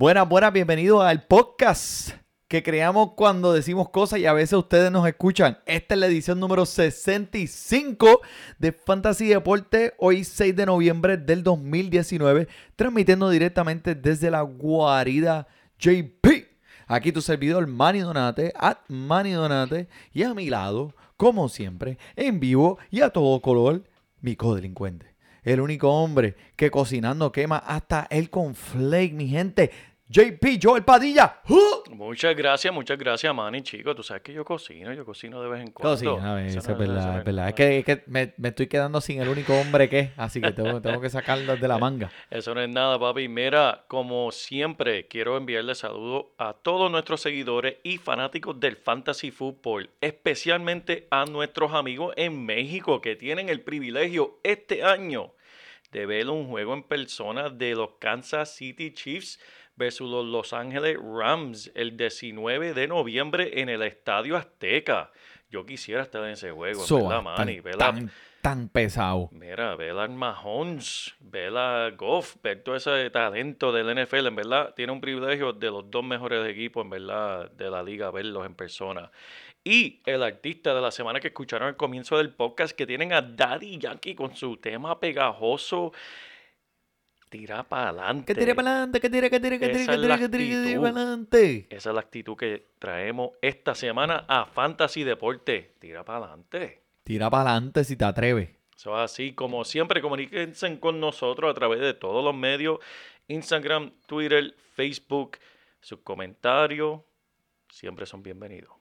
Buenas, buenas, bienvenidos al podcast que creamos cuando decimos cosas y a veces ustedes nos escuchan. Esta es la edición número 65 de Fantasy Deporte, hoy 6 de noviembre del 2019, transmitiendo directamente desde la guarida JP. Aquí tu servidor Manny Donate, at Manny Donate, y a mi lado, como siempre, en vivo y a todo color, mi codelincuente. El único hombre que cocinando quema hasta el conflake, mi gente. JP Joel Padilla. ¡Uh! Muchas gracias, muchas gracias, Manny, chico. Tú sabes que yo cocino, yo cocino de vez en cuando. Cocina, a ver, Eso es verdad, es verdad. Es que, es que me, me estoy quedando sin el único hombre que es, así que tengo, tengo que sacarlo de la manga. Eso no es nada, papi. Mira, como siempre, quiero enviarle saludos a todos nuestros seguidores y fanáticos del Fantasy Football, especialmente a nuestros amigos en México que tienen el privilegio este año de ver un juego en persona de los Kansas City Chiefs versus los Los Ángeles Rams el 19 de noviembre en el Estadio Azteca. Yo quisiera estar en ese juego, So, verdad, Manny. tan, tan pesado. Mira, ver a Mahomes, ver a Goff, ver todo ese talento del NFL, en verdad, tiene un privilegio de los dos mejores equipos, en verdad, de la liga, verlos en persona. Y el artista de la semana que escucharon al comienzo del podcast, que tienen a Daddy Yankee con su tema pegajoso, tira para adelante. Que tire para adelante, que tire, que tire, que tire, que tire, que tire, que tire actitud. para adelante. Esa es la actitud que traemos esta semana a Fantasy Deporte. Tira para adelante. Tira para adelante si te atreves. Eso es así, como siempre, comuníquense con nosotros a través de todos los medios, Instagram, Twitter, Facebook, sus comentarios, siempre son bienvenidos.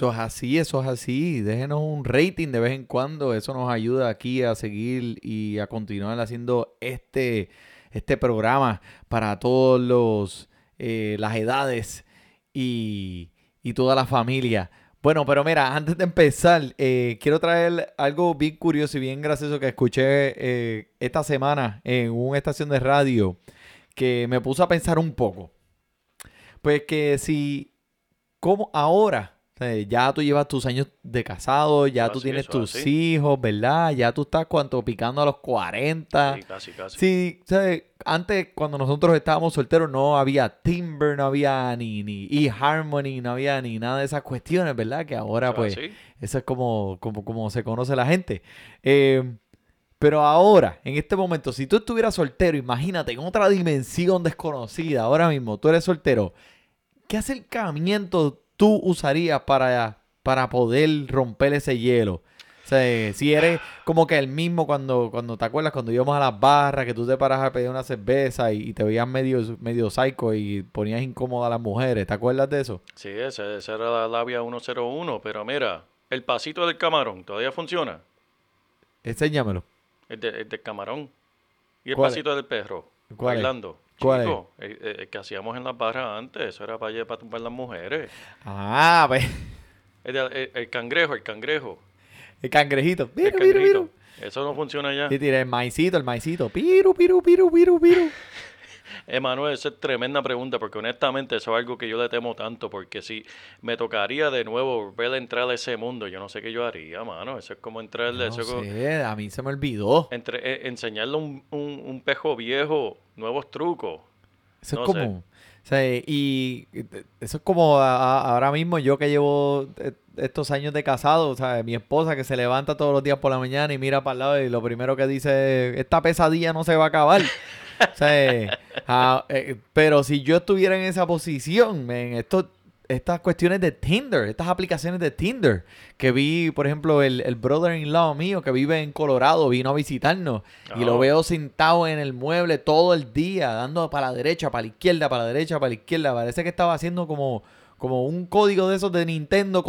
Eso es así, eso es así. Déjenos un rating de vez en cuando. Eso nos ayuda aquí a seguir y a continuar haciendo este, este programa para todos los eh, las edades y, y toda la familia. Bueno, pero mira, antes de empezar, eh, quiero traer algo bien curioso y bien gracioso que escuché eh, esta semana en una estación de radio que me puso a pensar un poco. Pues que si, como ahora, sea, ya tú llevas tus años de casado, ya tú tienes tus así. hijos, ¿verdad? Ya tú estás cuanto picando a los 40. Sí, casi, casi. Sí, ¿sabes? Antes, cuando nosotros estábamos solteros, no había Timber, no había ni, ni E-Harmony, no había ni nada de esas cuestiones, ¿verdad? Que ahora, pues, así. eso es como, como, como se conoce la gente. Eh, pero ahora, en este momento, si tú estuvieras soltero, imagínate, en otra dimensión desconocida, ahora mismo, tú eres soltero, ¿qué acercamiento tú usarías para, para poder romper ese hielo? O sea, si eres como que el mismo cuando, cuando te acuerdas, cuando íbamos a las barras, que tú te paras a pedir una cerveza y, y te veías medio, medio psycho y ponías incómoda a las mujeres, ¿te acuerdas de eso? Sí, esa, esa era la labia 101, pero mira, el pasito del camarón todavía funciona. Enséñamelo. El, de- el del camarón. Y el pasito del perro. ¿Cuál es? ¿Cuál es? Chico, el, el- el que hacíamos en las barras antes, eso era para, para tumbar las mujeres. Ah, pues, El, el- el cangrejo, el cangrejo. el cangrejito. El Piru, piru, cangrejito. piru. Eso no funciona ya. Y tira el maicito, el maicito. Piru, piru, piru, piru, piru. Emanuel, esa es tremenda pregunta, porque honestamente eso es algo que yo le temo tanto, porque si me tocaría de nuevo volver a entrar a ese mundo, yo no sé qué yo haría, mano. Eso es como entrarle, No eso es como a mí se me olvidó. entre, eh, enseñarle un, un, un pejo viejo nuevos trucos. Eso no es sé. como... O sea, y eso es como a- a- ahora mismo yo que llevo eh, estos años de casado, o sea, mi esposa que se levanta todos los días por la mañana y mira para el lado y lo primero que dice es, esta pesadilla no se va a acabar. Sea, ah, eh, pero si yo estuviera en esa posición, men, esto, estas cuestiones de Tinder, estas aplicaciones de Tinder, que vi, por ejemplo, el, el brother-in-law mío que vive en Colorado, vino a visitarnos y lo Ah. veo sentado en el mueble todo el día, dando para la derecha, para la izquierda, para la derecha, para la izquierda. Parece que estaba haciendo como, como un código de esos de Nintendo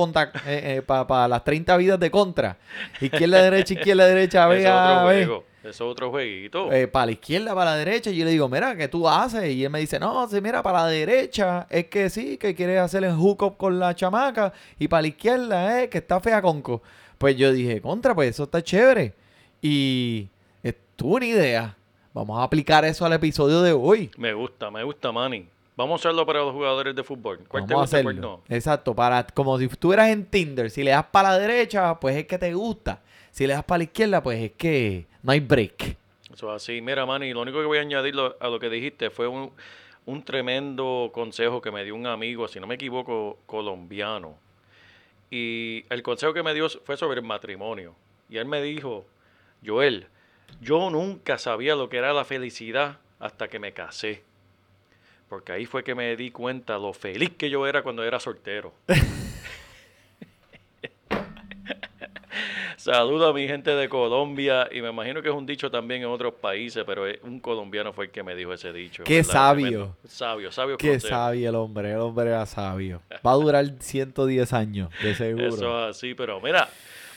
para las 30 vidas de contra. Izquierda, derecha, izquierda, derecha, vea, es otro jueguito. Eh, para la izquierda, para la derecha. Y yo le digo, mira, ¿qué tú haces? Y él me dice, no, sí, mira, para la derecha es que sí, que quieres hacer el hookup con la chamaca. Y para la izquierda es que está fea conco. Pues yo dije, contra, pues eso está chévere. Y estuvo una idea. Vamos a aplicar eso al episodio de hoy. Me gusta, me gusta, Manny. Vamos a hacerlo para los jugadores de fútbol. ¿Cuál te Vamos a gusta, cuál hacerlo. no? Exacto, para, como si estuvieras en Tinder. Si le das para la derecha, pues es que te gusta. Si le das para la izquierda, pues es que no hay break. Eso es así. Mira, Manny, lo único que voy a añadir a lo que dijiste fue un, un tremendo consejo que me dio un amigo, si no me equivoco, colombiano. Y el consejo que me dio fue sobre el matrimonio. Y él me dijo, Joel, yo nunca sabía lo que era la felicidad hasta que me casé. Porque ahí fue que me di cuenta lo feliz que yo era cuando era soltero. Saludo a mi gente de Colombia y me imagino que es un dicho también en otros países, pero un colombiano fue el que me dijo ese dicho. Qué ¿verdad? sabio. Sabio, sabio. Qué consejo. sabio el hombre, el hombre era sabio. Va a durar 110 años, de seguro. Eso es así, pero mira,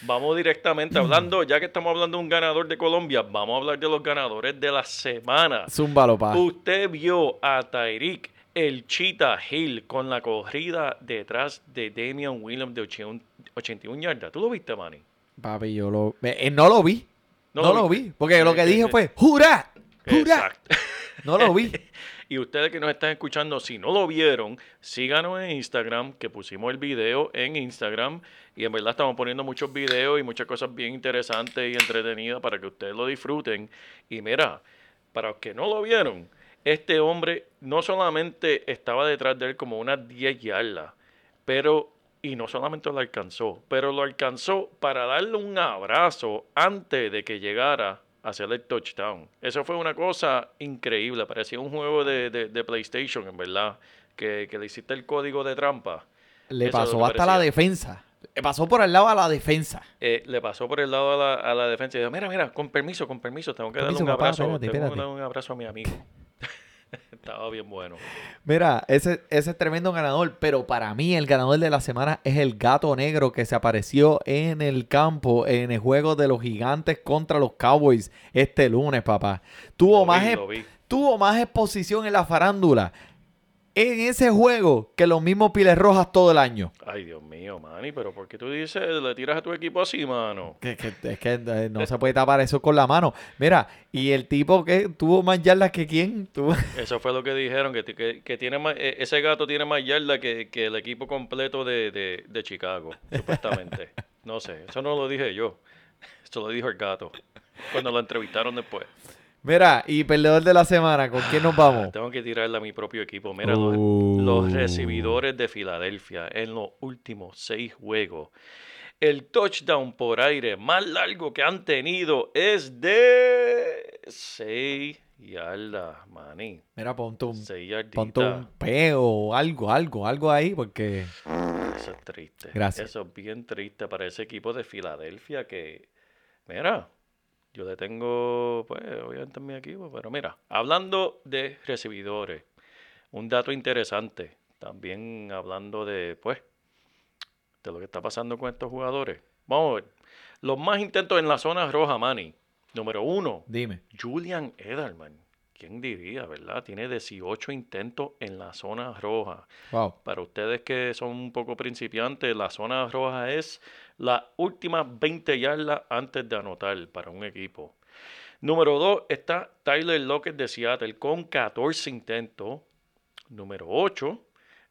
vamos directamente hablando, ya que estamos hablando de un ganador de Colombia, vamos a hablar de los ganadores de la semana. Zúmbalo, pa. Usted vio a Tyreek, el Cheetah Hill, con la corrida detrás de Damian Williams de 81 81 yardas. ¿Tú lo viste, Manny? Papi, yo lo... eh, no lo vi. No No, lo vi. Porque lo Eh, que eh, dije eh. fue, ¡Jura! ¡Jura! Exacto. No lo vi. Y ustedes que nos están escuchando, si no lo vieron, síganos en Instagram, que pusimos el video en Instagram. Y en verdad estamos poniendo muchos videos y muchas cosas bien interesantes y entretenidas para que ustedes lo disfruten. Y mira, para los que no lo vieron, este hombre no solamente estaba detrás de él como unas 10 yardas, pero, y no solamente lo alcanzó, pero lo alcanzó para darle un abrazo antes de que llegara a hacer el touchdown. Eso fue una cosa increíble, parecía un juego de, de- de PlayStation, en verdad, que, que le hiciste el código de trampa. Le Eso pasó hasta la defensa. Le pasó por el lado a la defensa. Eh, le pasó por el lado a la, a la defensa y dijo, mira, mira, con permiso, con permiso, tengo que darle un papá, abrazo, espérate, tengo que darle un abrazo a mi amigo. Estaba bien bueno. Mira, ese, ese es tremendo ganador, pero para mí el ganador de la semana es el gato negro que se apareció en el campo en el juego de los gigantes contra los Cowboys este lunes, papá. Tuvo, Lo más, vi, e- tuvo más exposición en la farándula en ese juego que los mismos Piles Rojas todo el año. Ay, Dios mío, Manny, pero ¿por qué tú dices, le tiras a tu equipo así, mano? Que, que- es que eh, no se puede tapar eso con la mano. Mira, y el tipo que tuvo más yardas que quién, tuvo... Eso fue lo que dijeron, que, que, que tiene más, e- ese gato tiene más yarda que, que el equipo completo de, de, de Chicago, supuestamente. No sé, eso no lo dije yo. Eso lo dijo el gato cuando lo entrevistaron después. Mira, y perdedor de la semana, ¿con quién nos vamos? Tengo que tirarle a mi propio equipo. Mira, los, Uh. los recibidores de Filadelfia en los últimos seis juegos. El touchdown por aire más largo que han tenido es de seis yardas, maní. Mira, ponte un, Seis ponte un peo algo, algo, algo ahí, porque... Eso es triste. Gracias. Eso es bien triste para ese equipo de Filadelfia que, mira, yo le tengo, pues, obviamente en mi equipo, pero mira, hablando de recibidores, un dato interesante, también hablando de, pues, de lo que está pasando con estos jugadores. Vamos a ver. Los más intentos en la zona roja, Manny. Número uno, Dime. Julian Edelman. ¿Quién diría, verdad? Tiene 18 intentos en la zona roja. Wow. Para ustedes que son un poco principiantes, la zona roja es la última 20 yardas antes de anotar para un equipo. Número 2 está Tyler Lockett de Seattle con 14 intentos. Número 8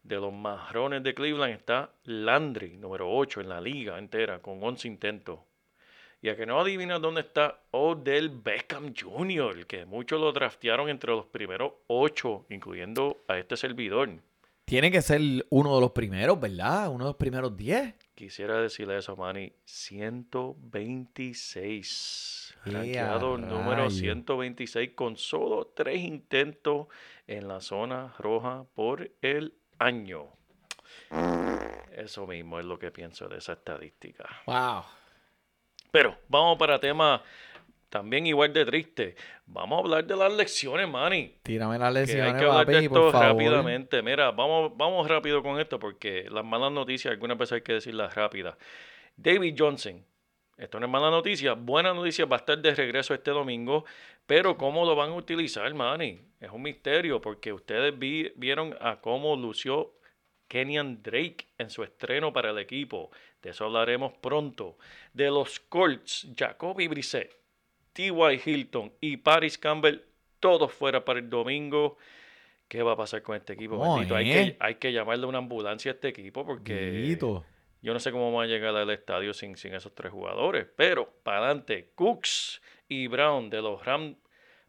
de los marrones de Cleveland está Landry, número 8 en la liga entera con 11 intentos. Y a que no adivinas dónde está Odell Beckham Jr., que muchos lo draftearon entre los primeros 8, incluyendo a este servidor. tiene que ser uno de los primeros, ¿verdad? Uno de los primeros 10. Quisiera decirle eso, Manny. 126. ¡Ea, Rankeado número rayo! 126 con solo tres intentos en la zona roja por el año. Eso mismo es lo que pienso de esa estadística. Wow. Pero vamos para temas también igual de tristes. Vamos a hablar de las lecciones, Manny. Tírame las Que hay que hablar de esto por favor. rápidamente. Mira, vamos, vamos rápido con esto porque las malas noticias, algunas veces hay que decirlas rápidas. David Johnson, esto no es mala noticia, buena noticia, va a estar de regreso este domingo, pero ¿cómo lo van a utilizar, Manny? Es un misterio porque ustedes vi- vieron a cómo lució Kenyan Drake en su estreno para el equipo. De eso hablaremos pronto. De los Colts, Jacoby Brissett, T.Y. Hilton y Paris Campbell, todos fuera para el domingo. ¿Qué va a pasar con este equipo? ¿Cómo bendito? Hay, es? que, hay que llamarle una ambulancia a este equipo porque yo no sé cómo van a llegar al estadio sin, sin esos tres jugadores. Pero para adelante, Cooks y Brown de los Rams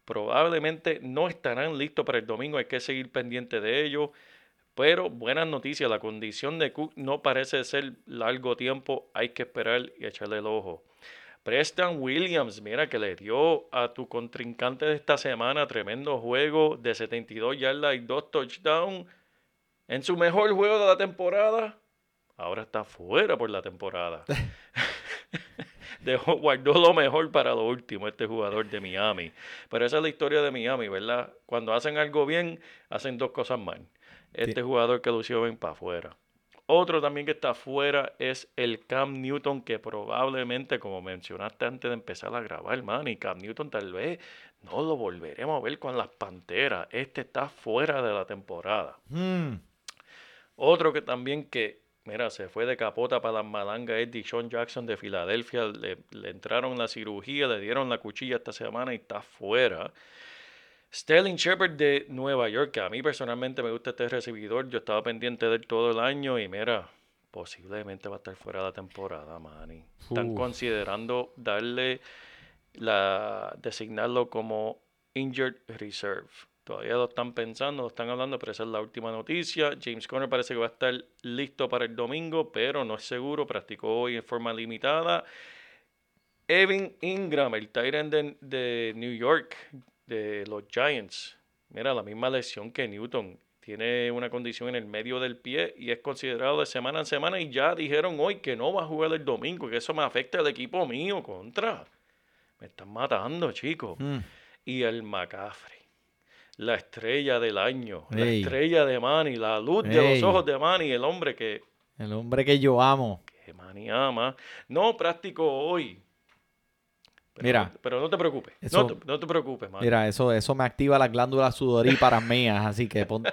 probablemente no estarán listos para el domingo. Hay que seguir pendiente de ellos. Pero buenas noticias, la condición de Cook no parece ser largo tiempo. Hay que esperar y echarle el ojo. Preston Williams, mira que le dio a tu contrincante de esta semana tremendo juego de 72 yardas y 2 touchdowns en su mejor juego de la temporada. Ahora está fuera por la temporada. Dejó, guardó lo mejor para lo último, este jugador de Miami. Pero esa es la historia de Miami, ¿verdad? Cuando hacen algo bien, hacen dos cosas mal. Este jugador que lució bien para afuera. Otro también que está afuera es el Cam Newton, que probablemente, como mencionaste antes de empezar a grabar, man, y Cam Newton tal vez no lo volveremos a ver con las Panteras. Este está fuera de la temporada. Mm. Otro que también que, mira, se fue de capota para las malangas es Deshaun Jackson de Filadelfia. Le, le entraron la cirugía, le dieron la cuchilla esta semana y está fuera. Sterling Shepard de Nueva York, a mí personalmente me gusta este recibidor. Yo estaba pendiente de él todo el año y mira, posiblemente va a estar fuera de la temporada, Manny. Están Uf. considerando darle la designarlo como Injured Reserve. Todavía lo están pensando, lo están hablando, pero esa es la última noticia. James Conner parece que va a estar listo para el domingo, pero no es seguro. Practicó hoy en forma limitada. Evan Ingram, el Tyrant de, de New York, de los Giants. Mira, la misma lesión que Newton. Tiene una condición en el medio del pie y es considerado de semana en semana. Y ya dijeron hoy que no va a jugar el domingo, que eso me afecta al equipo mío contra. Me están matando, chicos. Mm. Y el McCaffrey, la estrella del año, la estrella de Manny, la luz de los ojos de Manny, el hombre que, El hombre que yo amo. que Manny ama. No practicó hoy. Pero Mira. pero no te preocupes. Eso- no, te, no te preocupes, Manny. Mira, eso, eso me activa las glándulas sudoríparas mías, así que ponte,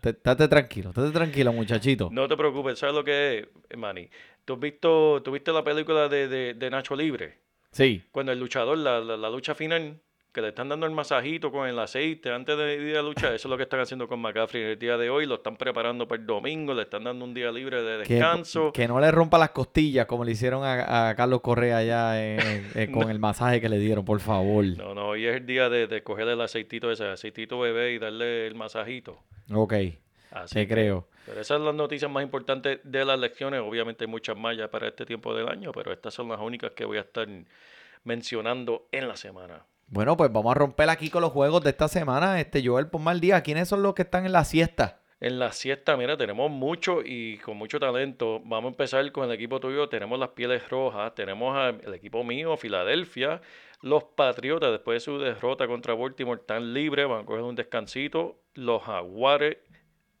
te- estate tranquilo, estate tranquilo, muchachito. No te preocupes. ¿Sabes lo que es, Manny? ¿Tú has visto, ¿tú viste la película de, de, de Nacho Libre? Sí, Cuando el luchador, la, la, la lucha final, que le están dando el masajito con el aceite antes de ir a luchar, eso es lo que están haciendo con McCaffrey en el día de hoy. Lo están preparando para el domingo, le están dando un día libre de descanso. que no le rompa las costillas como le hicieron a, a Carlos Correa allá en- con el masaje que le dieron, por favor. No, no, hoy es el día de, de coger el aceitito ese, aceitito bebé y darle el masajito. Ok, Así te que- creo. Pero esas son las noticias más importantes de las lecciones. Obviamente hay muchas más ya para este tiempo del año, pero estas son las únicas que voy a estar mencionando en la semana. Bueno, pues vamos a romper aquí con los juegos de esta semana. Este Joel, por mal día, ¿quiénes son los que están en la siesta? En la siesta, mira, tenemos mucho y con mucho talento. Vamos a empezar con el equipo tuyo. Tenemos las pieles rojas, tenemos al equipo mío, Filadelfia. Los Patriotas, después de su derrota contra Baltimore, están libres, van a coger un descansito. Los Jaguares,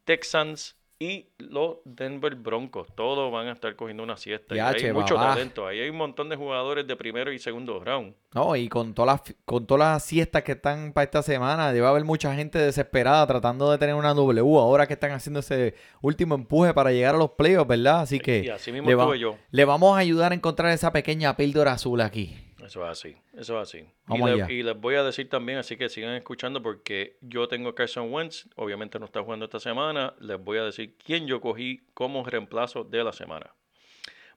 Texans y los Denver Broncos. Todos van a estar cogiendo una siesta. Y hay mucho babá. talento. Ahí hay un montón de jugadores de primero y segundo round. No, y con todas las con todas las siestas que están para esta semana, debe haber mucha gente desesperada tratando de tener una W ahora que están haciendo ese último empuje para llegar a los playoffs, ¿verdad? Así que Y así mismo le, va- estuve yo. le vamos a ayudar a encontrar esa pequeña píldora azul aquí. Eso es así, eso es así. Y, le- y les voy a decir también, así que sigan escuchando porque yo tengo a Carson Wentz, obviamente no está jugando esta semana, les voy a decir quién yo cogí como reemplazo de la semana.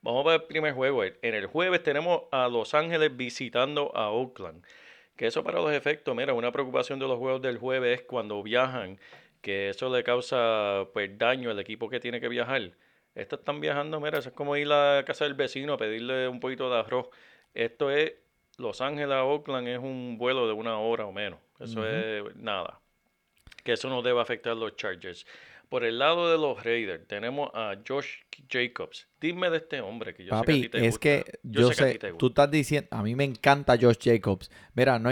Vamos a ver el primer juego. En el jueves tenemos a Los Ángeles visitando a Oakland. Que eso para los efectos, mira, una preocupación de los juegos del jueves es cuando viajan, que eso le causa pues daño al equipo que tiene que viajar. Estos están viajando, mira, eso es como ir a la casa del vecino a pedirle un poquito de arroz. Esto es Los Ángeles a Oakland, es un vuelo de una hora o menos. Eso es nada. Que eso no debe afectar a los Chargers. Por el lado de los Raiders, tenemos a Josh Jacobs. Dime de este hombre que yo sé que a ti te es gusta. que yo, que a sé, ti te tú estás diciendo, a mí me encanta Josh Jacobs. Mira, no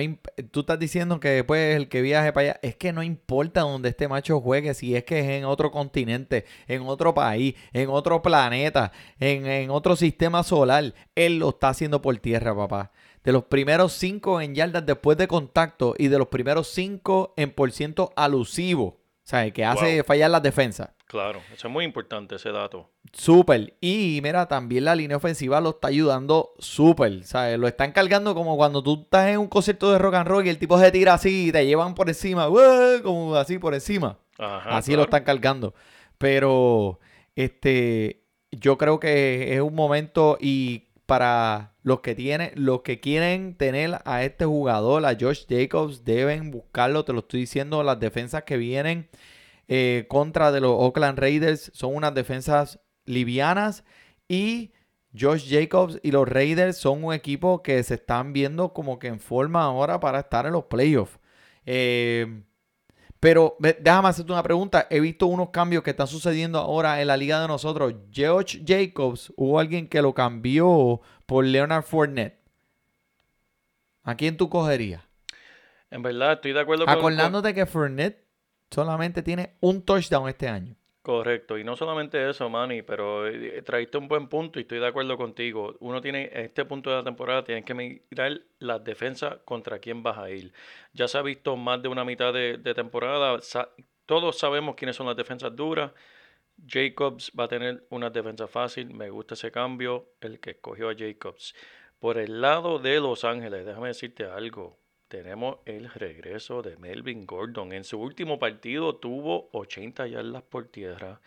tú estás diciendo que después el que viaje para allá, es que no importa donde este macho juegue, si es que es en otro continente, en otro país, en otro planeta, en, en otro sistema solar, él lo está haciendo por tierra, papá. De los primeros cinco en yardas después de contacto y de los primeros cinco en por ciento alusivo, sea, que hace Wow. fallar las defensas. Claro, eso es muy importante ese dato. Súper. Y mira, también la línea ofensiva lo está ayudando súper. ¿Sabes? Lo están cargando como cuando tú estás en un concierto de rock and roll y el tipo se tira así y te llevan por encima. ¡ué! Como así por encima. Ajá, así lo están cargando. Pero este yo creo que es un momento y para los que tienen, los que quieren tener a este jugador, a Josh Jacobs, deben buscarlo. Te lo estoy diciendo, las defensas que vienen eh, contra de los Oakland Raiders son unas defensas livianas y Josh Jacobs y los Raiders son un equipo que se están viendo como que en forma ahora para estar en los playoffs. Eh, pero déjame hacerte una pregunta. He visto unos cambios que están sucediendo ahora en la liga de nosotros. Josh Jacobs, hubo alguien que lo cambió por Leonard Fournette. ¿A quién tú cogerías? En verdad, estoy de acuerdo con... Acordándote que Fournette solamente tiene un touchdown este año. Correcto, y no solamente eso, Manny, pero eh, traíste un buen punto y estoy de acuerdo contigo. Uno tiene, en este punto de la temporada, tienes que mirar las defensas contra quién vas a ir. Ya se ha visto más de una mitad de, de temporada, sa- todos sabemos quiénes son las defensas duras. Jacobs va a tener una defensa fácil, me gusta ese cambio, el que escogió a Jacobs. Por el lado de Los Ángeles, déjame decirte algo. Tenemos el regreso de Melvin Gordon. En su último partido tuvo 80 yardas por tierra,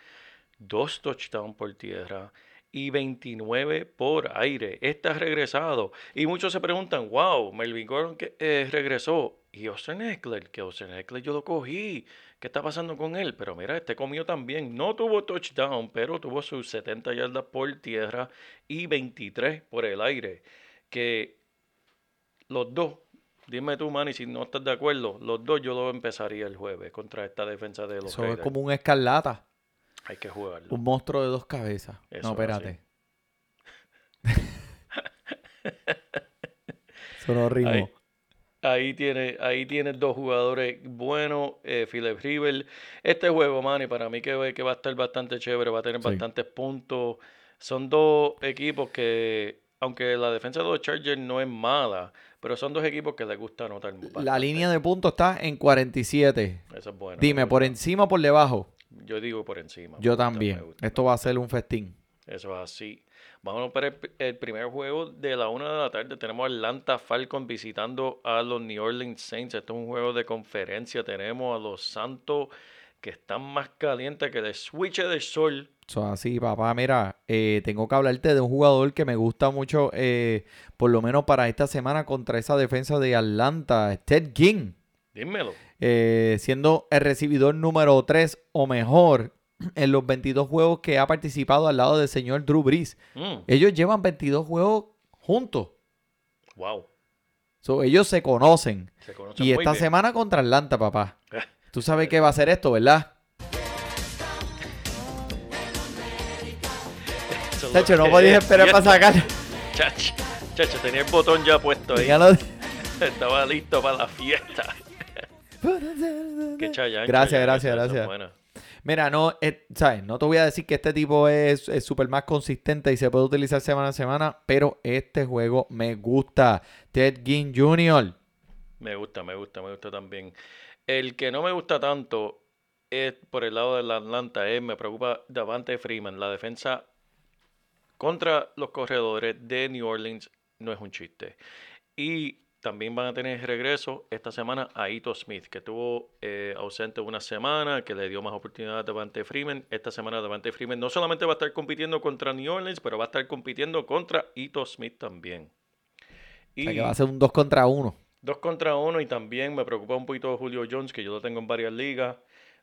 dos touchdowns por tierra y 29 por aire. Está regresado. Y muchos se preguntan, wow, Melvin Gordon que, eh, regresó. Y Austin Eckler, que Austin Eckler yo lo cogí. ¿Qué está pasando con él? Pero mira, este comió también. No tuvo touchdown, pero tuvo sus 70 yardas por tierra y 23 por el aire. Que los dos, dime tú, Manny, si no estás de acuerdo, los dos yo lo empezaría el jueves contra esta defensa de los Eso es como un escarlata. Hay que jugarlo. Un monstruo de dos cabezas. Eso no, es espérate. Eso no rimó. Ahí, tiene, ahí dos jugadores buenos, eh, Philip River. Este juego, Manny, para mí que, que va a estar bastante chévere, va a tener Sí. bastantes puntos. Son dos equipos que, aunque la defensa de los Chargers no es mala, pero son dos equipos que les gusta anotar La bastante. línea de puntos está en 47. Eso es bueno. Dime, me ¿por encima o por debajo? Yo digo por encima. Yo también. Esto va a ser un festín. Eso es así. Vamos para el, el primer juego de la una de la tarde. Tenemos a Atlanta Falcons visitando a los New Orleans Saints. Esto es un juego de conferencia. Tenemos a los Santos que están más calientes que el switch del sol. Eso así, papá. Mira, eh, tengo que hablarte de un jugador que me gusta mucho, eh, por lo menos para esta semana, contra esa defensa de Atlanta, Ted King. Dímelo. eh, siendo el recibidor número 3 o mejor en los 22 juegos que ha participado al lado del señor Drew Brees. Mm, Ellos llevan 22 juegos juntos. wow. So, ellos se conocen. Se conocen Y esta bien. semana contra Atlanta, papá. Eh, Tú sabes que va a ser esto, ¿verdad? Chacho, no podías es. esperar para sacar. Chacho, chacho, tenía el botón ya puesto ahí. Estaba listo para la fiesta. Qué chayán, Gracias, chayán, gracias, gracias. Mira, no, eh, ¿sabes? No te voy a decir que este tipo es súper más consistente y se puede utilizar semana a semana, pero este juego me gusta. Ted Ginn Jr. Me gusta, me gusta, me gusta también. El que no me gusta tanto es por el lado del Atlanta, es, me preocupa Davante Freeman. La defensa contra los corredores de New Orleans no es un chiste. Y también van a tener regreso esta semana a Ito Smith, que estuvo eh, ausente una semana, que le dio más oportunidad a Davante Freeman. Esta semana Davante Freeman no solamente va a estar compitiendo contra New Orleans, pero va a estar compitiendo contra Ito Smith también. O sea, Y- que va a ser un 2 contra 1. Dos contra uno y también me preocupa un poquito Julio Jones, que yo lo tengo en varias ligas.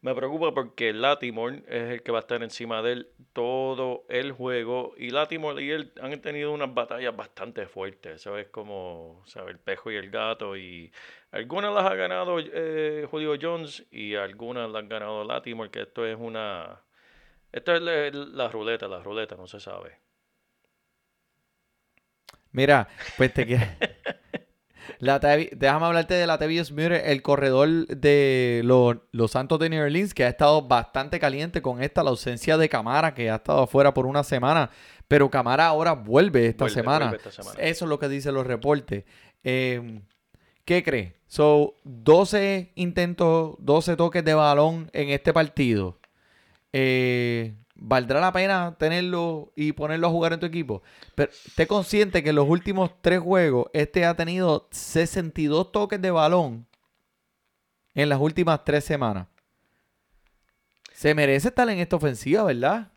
Me preocupa porque Latimore es el que va a estar encima de él todo el juego. Y Latimore y él han tenido unas batallas bastante fuertes. ¿Sabes? Como ¿sabe? el pejo y el gato. Y algunas las ha ganado eh, Julio Jones y algunas las han ganado Latimore. Que esto es una. Esto es la, la ruleta, la ruleta, no se sabe. Mira, pues te quiero. La déjame hablarte de la Tavius Muir, el corredor de los, los Santos de New Orleans, que ha estado bastante caliente con esta, la ausencia de Camara, que ha estado afuera por una semana. Pero Camara ahora vuelve esta Vuelve, semana. vuelve esta semana. Eso es lo que dicen los reportes. Eh, ¿Qué crees? So, 12 intentos, 12 toques de balón en este partido. Eh, ¿Valdrá la pena tenerlo y ponerlo a jugar en tu equipo? Pero esté consciente que en los últimos tres juegos, este ha tenido 62 toques de balón en las últimas tres semanas. Se merece estar en esta ofensiva, ¿verdad?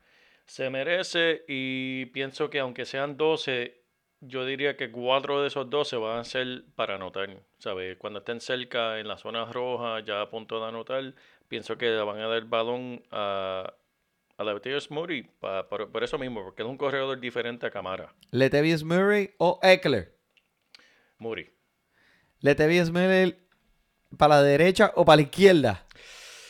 Se merece y pienso que aunque sean 12, yo diría que cuatro de esos 12 van a ser para anotar. ¿sabes? Cuando estén cerca en la zona roja, ya a punto de anotar, pienso que van a dar balón a Latavius Murray pa- por, por eso mismo, porque es un corredor diferente a Camara. Letavius Murray o Eckler. Murray. Letavius Murray para la derecha o para la izquierda.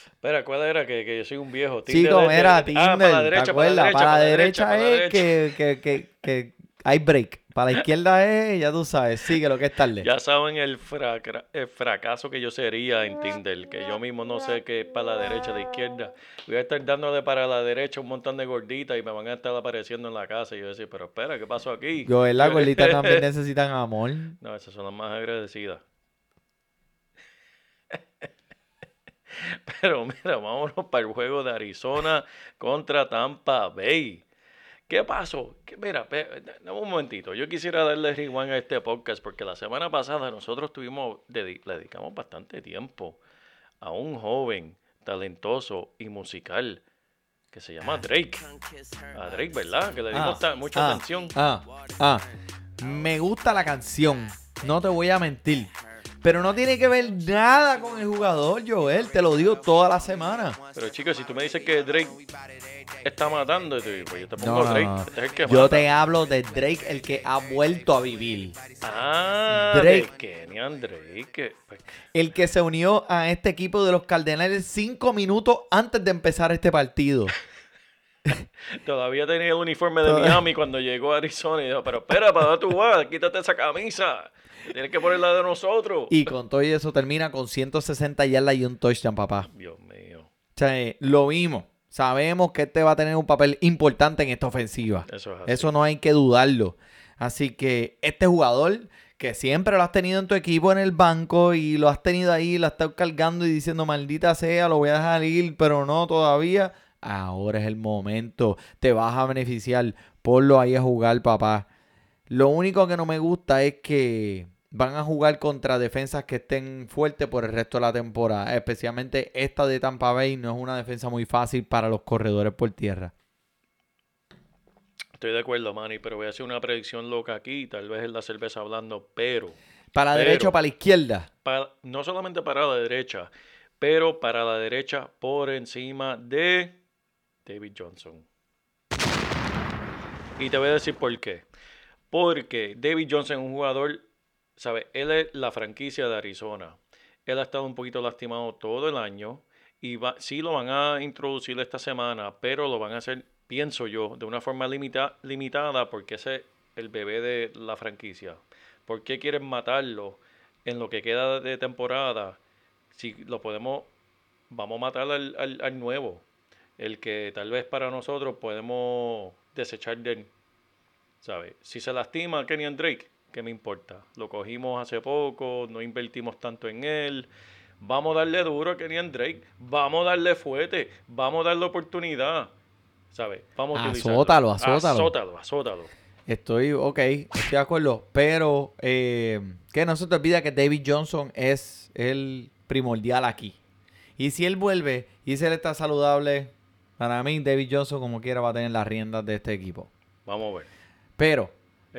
Espera, ¿cuál era? Que, que yo soy un viejo. Chico, Tinder de- mira, ah, Tinder, para la derecha, ¿te para la acuerdas? derecha, Para la derecha para la es que, que, que hay break. Para la izquierda es, ya tú sabes, sigue lo que es tarde. Ya saben el, fracra- el fracaso que yo sería en Tinder, que yo mismo no sé qué es para la derecha, de izquierda. Voy a estar dándole para la derecha un montón de gorditas y me van a estar apareciendo en la casa. Y yo decir, pero espera, ¿qué pasó aquí? Yo, las gorditas también necesitan amor. No, esas son las más agradecidas. Pero mira, vámonos para el juego de Arizona contra Tampa Bay. ¿Qué pasó? Que, mira, dame un momentito. Yo quisiera darle rewind a este podcast porque la semana pasada nosotros tuvimos, le dedicamos bastante tiempo a un joven talentoso y musical que se llama Drake. A Drake, ¿verdad? Que le dimos ta- mucha ah, atención. Ah, ah. Me gusta la canción, no te voy a mentir. Pero no tiene que ver nada con el jugador, Joel. Te lo digo toda la semana. Pero chicos, si tú me dices que Drake está matando, pues yo te pongo No, Drake. no. Este es el que Yo te hablo de Drake, el que ha vuelto a vivir. Ah, Drake. Kenyan Drake. Pues, El que se unió a este equipo de los Cardenales cinco minutos antes de empezar este partido. todavía tenía el uniforme de Miami cuando llegó a Arizona y dijo, pero espera, ¿para dónde tú vas? Quítate esa camisa. Tienes que ponerla de nosotros. Y con todo y eso termina con 160 yardas y un touchdown, papá. Dios mío. O sea, eh, lo vimos. Sabemos que este va a tener un papel importante en esta ofensiva. Eso es así. Eso no hay que dudarlo. Así que este jugador que siempre lo has tenido en tu equipo en el banco y lo has tenido ahí, lo has estado cargando y diciendo maldita sea, lo voy a dejar ir, pero no todavía. Ahora es el momento. Te vas a beneficiar. Ponlo ahí a jugar, papá. Lo único que no me gusta es que van a jugar contra defensas que estén fuertes por el resto de la temporada. Especialmente esta de Tampa Bay no es una defensa muy fácil para los corredores por tierra. Estoy de acuerdo, Manny, pero voy a hacer una predicción loca aquí. Tal vez es la cerveza hablando, pero ¿Para la Pero- derecha o para la izquierda? para- no solamente para la derecha, pero para la derecha por encima de David Johnson. Y te voy a decir por qué. Porque David Johnson es un jugador, ¿sabes? Él es la franquicia de Arizona. Él ha estado un poquito lastimado todo el año y va, sí lo van a introducir esta semana, pero lo van a hacer, pienso yo, de una forma limita- limitada porque ese es el bebé de la franquicia. ¿Por qué quieren matarlo en lo que queda de temporada? Si lo podemos, vamos a matar al, al- nuevo, el que tal vez para nosotros podemos desechar de él. ¿Sabes? Si se lastima Kenyan Drake, ¿qué me importa? Lo cogimos hace poco, no invertimos tanto en él. Vamos a darle duro a Kenyan Drake, vamos a darle fuerte, vamos a darle oportunidad. ¿Sabes? Vamos a utilizarlo. Azótalo, azótalo. Azótalo, azótalo. Estoy, ok, estoy de acuerdo. Pero eh, que no se te olvida que David Johnson es el primordial aquí. Y si él vuelve y si él está saludable, para mí David Johnson como quiera va a tener las riendas de este equipo. Vamos a ver. Pero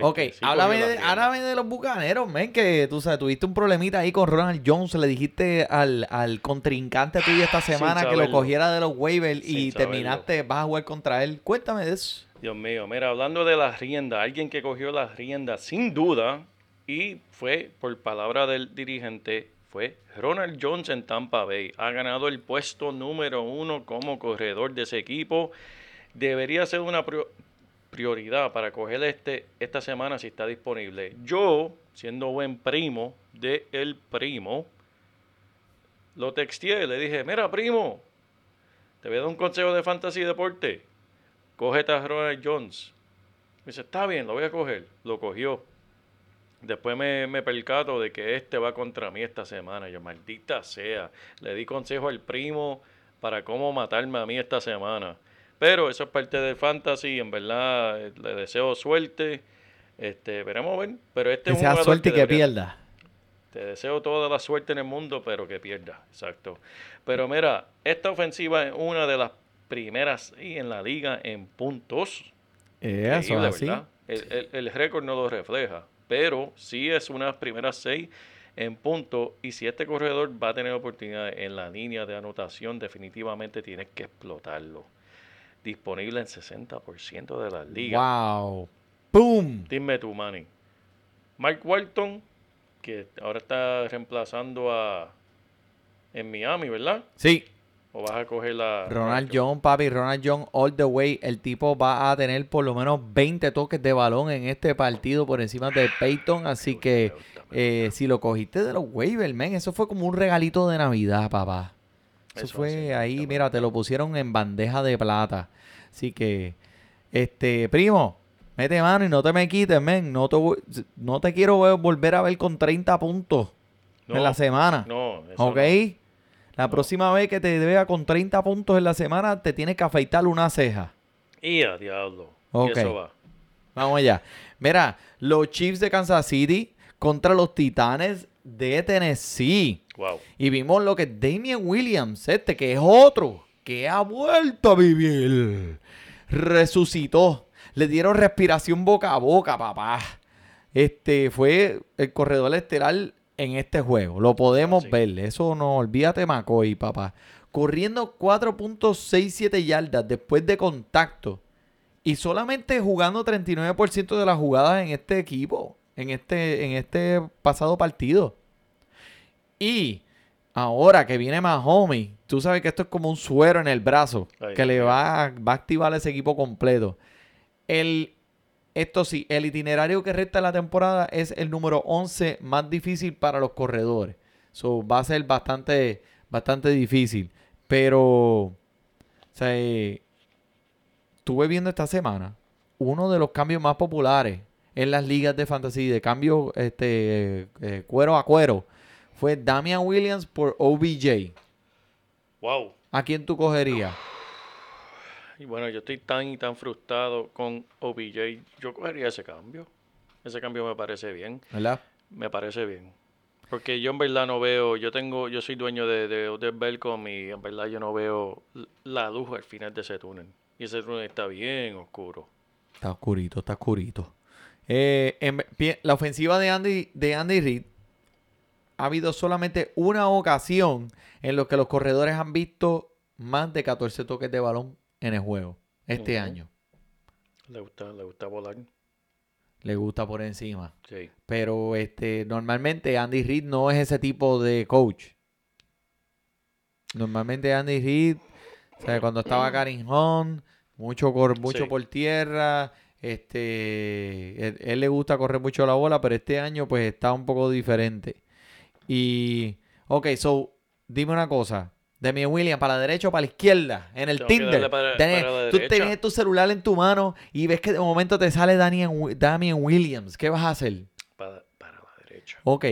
Ok, sí háblame, de, rienda. háblame de los bucaneros, men, que tú sabes, tuviste un problemita ahí con Ronald Jones, le dijiste al, al contrincante tuyo esta semana que lo cogiera de los waivers y saberlo. terminaste, vas a jugar contra él. Cuéntame de eso. Dios mío, mira, hablando de las riendas, alguien que cogió las riendas sin duda y fue por palabra del dirigente fue Ronald Jones en Tampa Bay. Ha ganado el puesto número uno como corredor de ese equipo. Debería ser una prioridad para coger este esta semana si está disponible. Yo, siendo buen primo de el primo, lo texteé, le dije, mira primo, te voy a dar un consejo de fantasy y deporte cógete a Ronald Jones. Me dice, está bien, lo voy a coger. Lo cogió. Después me, me percato de que este va contra mí esta semana. Yo, maldita sea. Le di consejo al primo para cómo matarme a mí esta semana. Pero eso es parte del fantasy. En verdad, eh, le deseo suerte. Este, veremos a ver. Pero este Que es un suerte y que debería- pierda. te deseo toda la suerte en el mundo, pero que pierda. Exacto. Pero mira, esta ofensiva es una de las primeras y en la liga en puntos. Eso, Increíble, así. ¿verdad? El, el- el récord no lo refleja, pero sí es unas primeras seis en puntos. Y si este corredor va a tener oportunidad en la línea de anotación, definitivamente tienes que explotarlo. Disponible en 60% de las ligas. Wow. ¡Pum! Dime tú, Manny. Mike Walton, que ahora está reemplazando a en Miami, ¿verdad? Sí, ¿O vas a coger la Ronald Jones, papi, Ronald Jones all the way. El tipo va a tener por lo menos 20 toques de balón en este partido por encima de Peyton. Así que eh, si lo cogiste de los waivers, men, eso fue como un regalito de Navidad, papá. Eso, Eso fue ahí, mira, te lo pusieron en bandeja de plata. Así que, este, primo, mete mano y no te me quites, men. No te, no te quiero ver- volver a ver con 30 puntos en la semana. No, eso ¿Ok? no. La próxima vez que te vea con 30 puntos en la semana, te tienes que afeitar una ceja. Y a diablo. Ok. Y eso va. Vamos allá. Mira, los Chiefs de Kansas City contra los Titanes de Tennessee. Wow. Y vimos lo que Damian Williams, este que es otro, que ha vuelto a vivir. Resucitó. Le dieron respiración boca a boca, papá. Este fue el corredor estelar en este juego. Lo podemos Así. ver. Eso no, olvídate, McCoy, papá. Corriendo 4.67 yardas después de contacto. Y solamente jugando 39% de las jugadas en este equipo. En este, en este pasado partido. Y ahora que viene Mahomes, tú sabes que esto es como un suero en el brazo Ay, que le va, a- va a activar ese equipo completo. El, esto sí, el itinerario que resta de la temporada es el número 11 más difícil para los corredores. So, va a ser bastante, bastante difícil. Pero, o sea, eh, estuve viendo esta semana uno de los cambios más populares en las ligas de fantasy, de cambio este, eh, cuero a cuero, fue Damian Williams por OBJ. Wow. ¿A quién tú cogerías? Y bueno, yo estoy tan y tan frustrado con OBJ. Yo cogería ese cambio. Ese cambio me parece bien. ¿Verdad? Me parece bien. Porque yo en verdad no veo, yo tengo, yo soy dueño de, de Odell Beckham y en verdad yo no veo la luz al final de ese túnel. Y ese túnel está bien oscuro. Está oscurito, está oscurito. Eh, en- la ofensiva de Andy, de Andy Reid ha habido solamente una ocasión en la que los corredores han visto más de 14 toques de balón en el juego este año. Le gusta, le gusta volar. Le gusta por encima. Sí. Pero este, normalmente Andy Reid no es ese tipo de coach. Normalmente Andy Reid, o sea, cuando estaba Karim Hunt, mucho, cor- mucho Sí. por tierra, este, él, él le gusta correr mucho la bola, pero este año pues está un poco diferente. Y, ok, so, dime una cosa. Demian Williams, ¿para la derecha o para la izquierda? En el Tengo Tinder. darle para- Daniel, para la tú tienes tu celular en tu mano y ves que de momento te sale Damian Williams. ¿Qué vas a hacer? Para, para la derecha. Ok,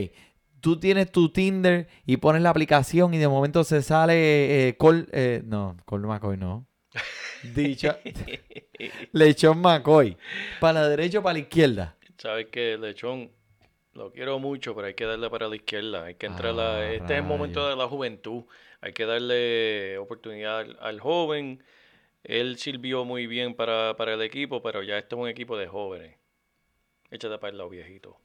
tú tienes tu Tinder y pones la aplicación y de momento se sale eh, Col, eh, no, Col McCoy no. Dicha, Lechón McCoy. ¿Para la derecha o para la izquierda? Sabes que Lechón lo quiero mucho, pero hay que darle para la izquierda. Hay que entrar a Ah, Este es el momento de la juventud. Hay que darle oportunidad al, al joven. Él sirvió muy bien para, para el equipo, pero ya este es un equipo de jóvenes. Échate para el lado, viejito.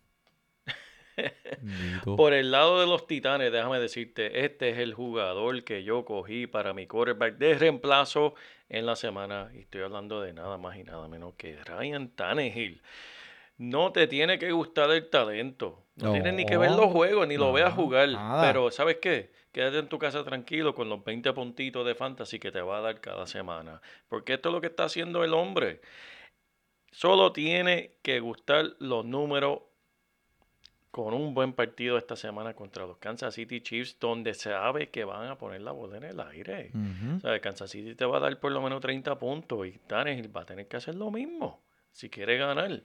Por el lado de los Titanes, déjame decirte, este es el jugador que yo cogí para mi quarterback de reemplazo en la semana. Y estoy hablando de nada más y nada menos que Ryan Tannehill. No te tiene que gustar el talento. No, tienes ni que ver No, los juegos, ni lo no, veas jugar. nada. Pero, ¿sabes qué? Quédate en tu casa tranquilo con los 20 puntitos de fantasy que te va a dar cada semana. Porque esto es lo que está haciendo el hombre. Solo tiene que gustar los números con un buen partido esta semana contra los Kansas City Chiefs, donde se sabe que van a poner la bola en el aire. O sea, Kansas City te va a dar por lo menos 30 puntos y Tannehill va a tener que hacer lo mismo si quiere ganar.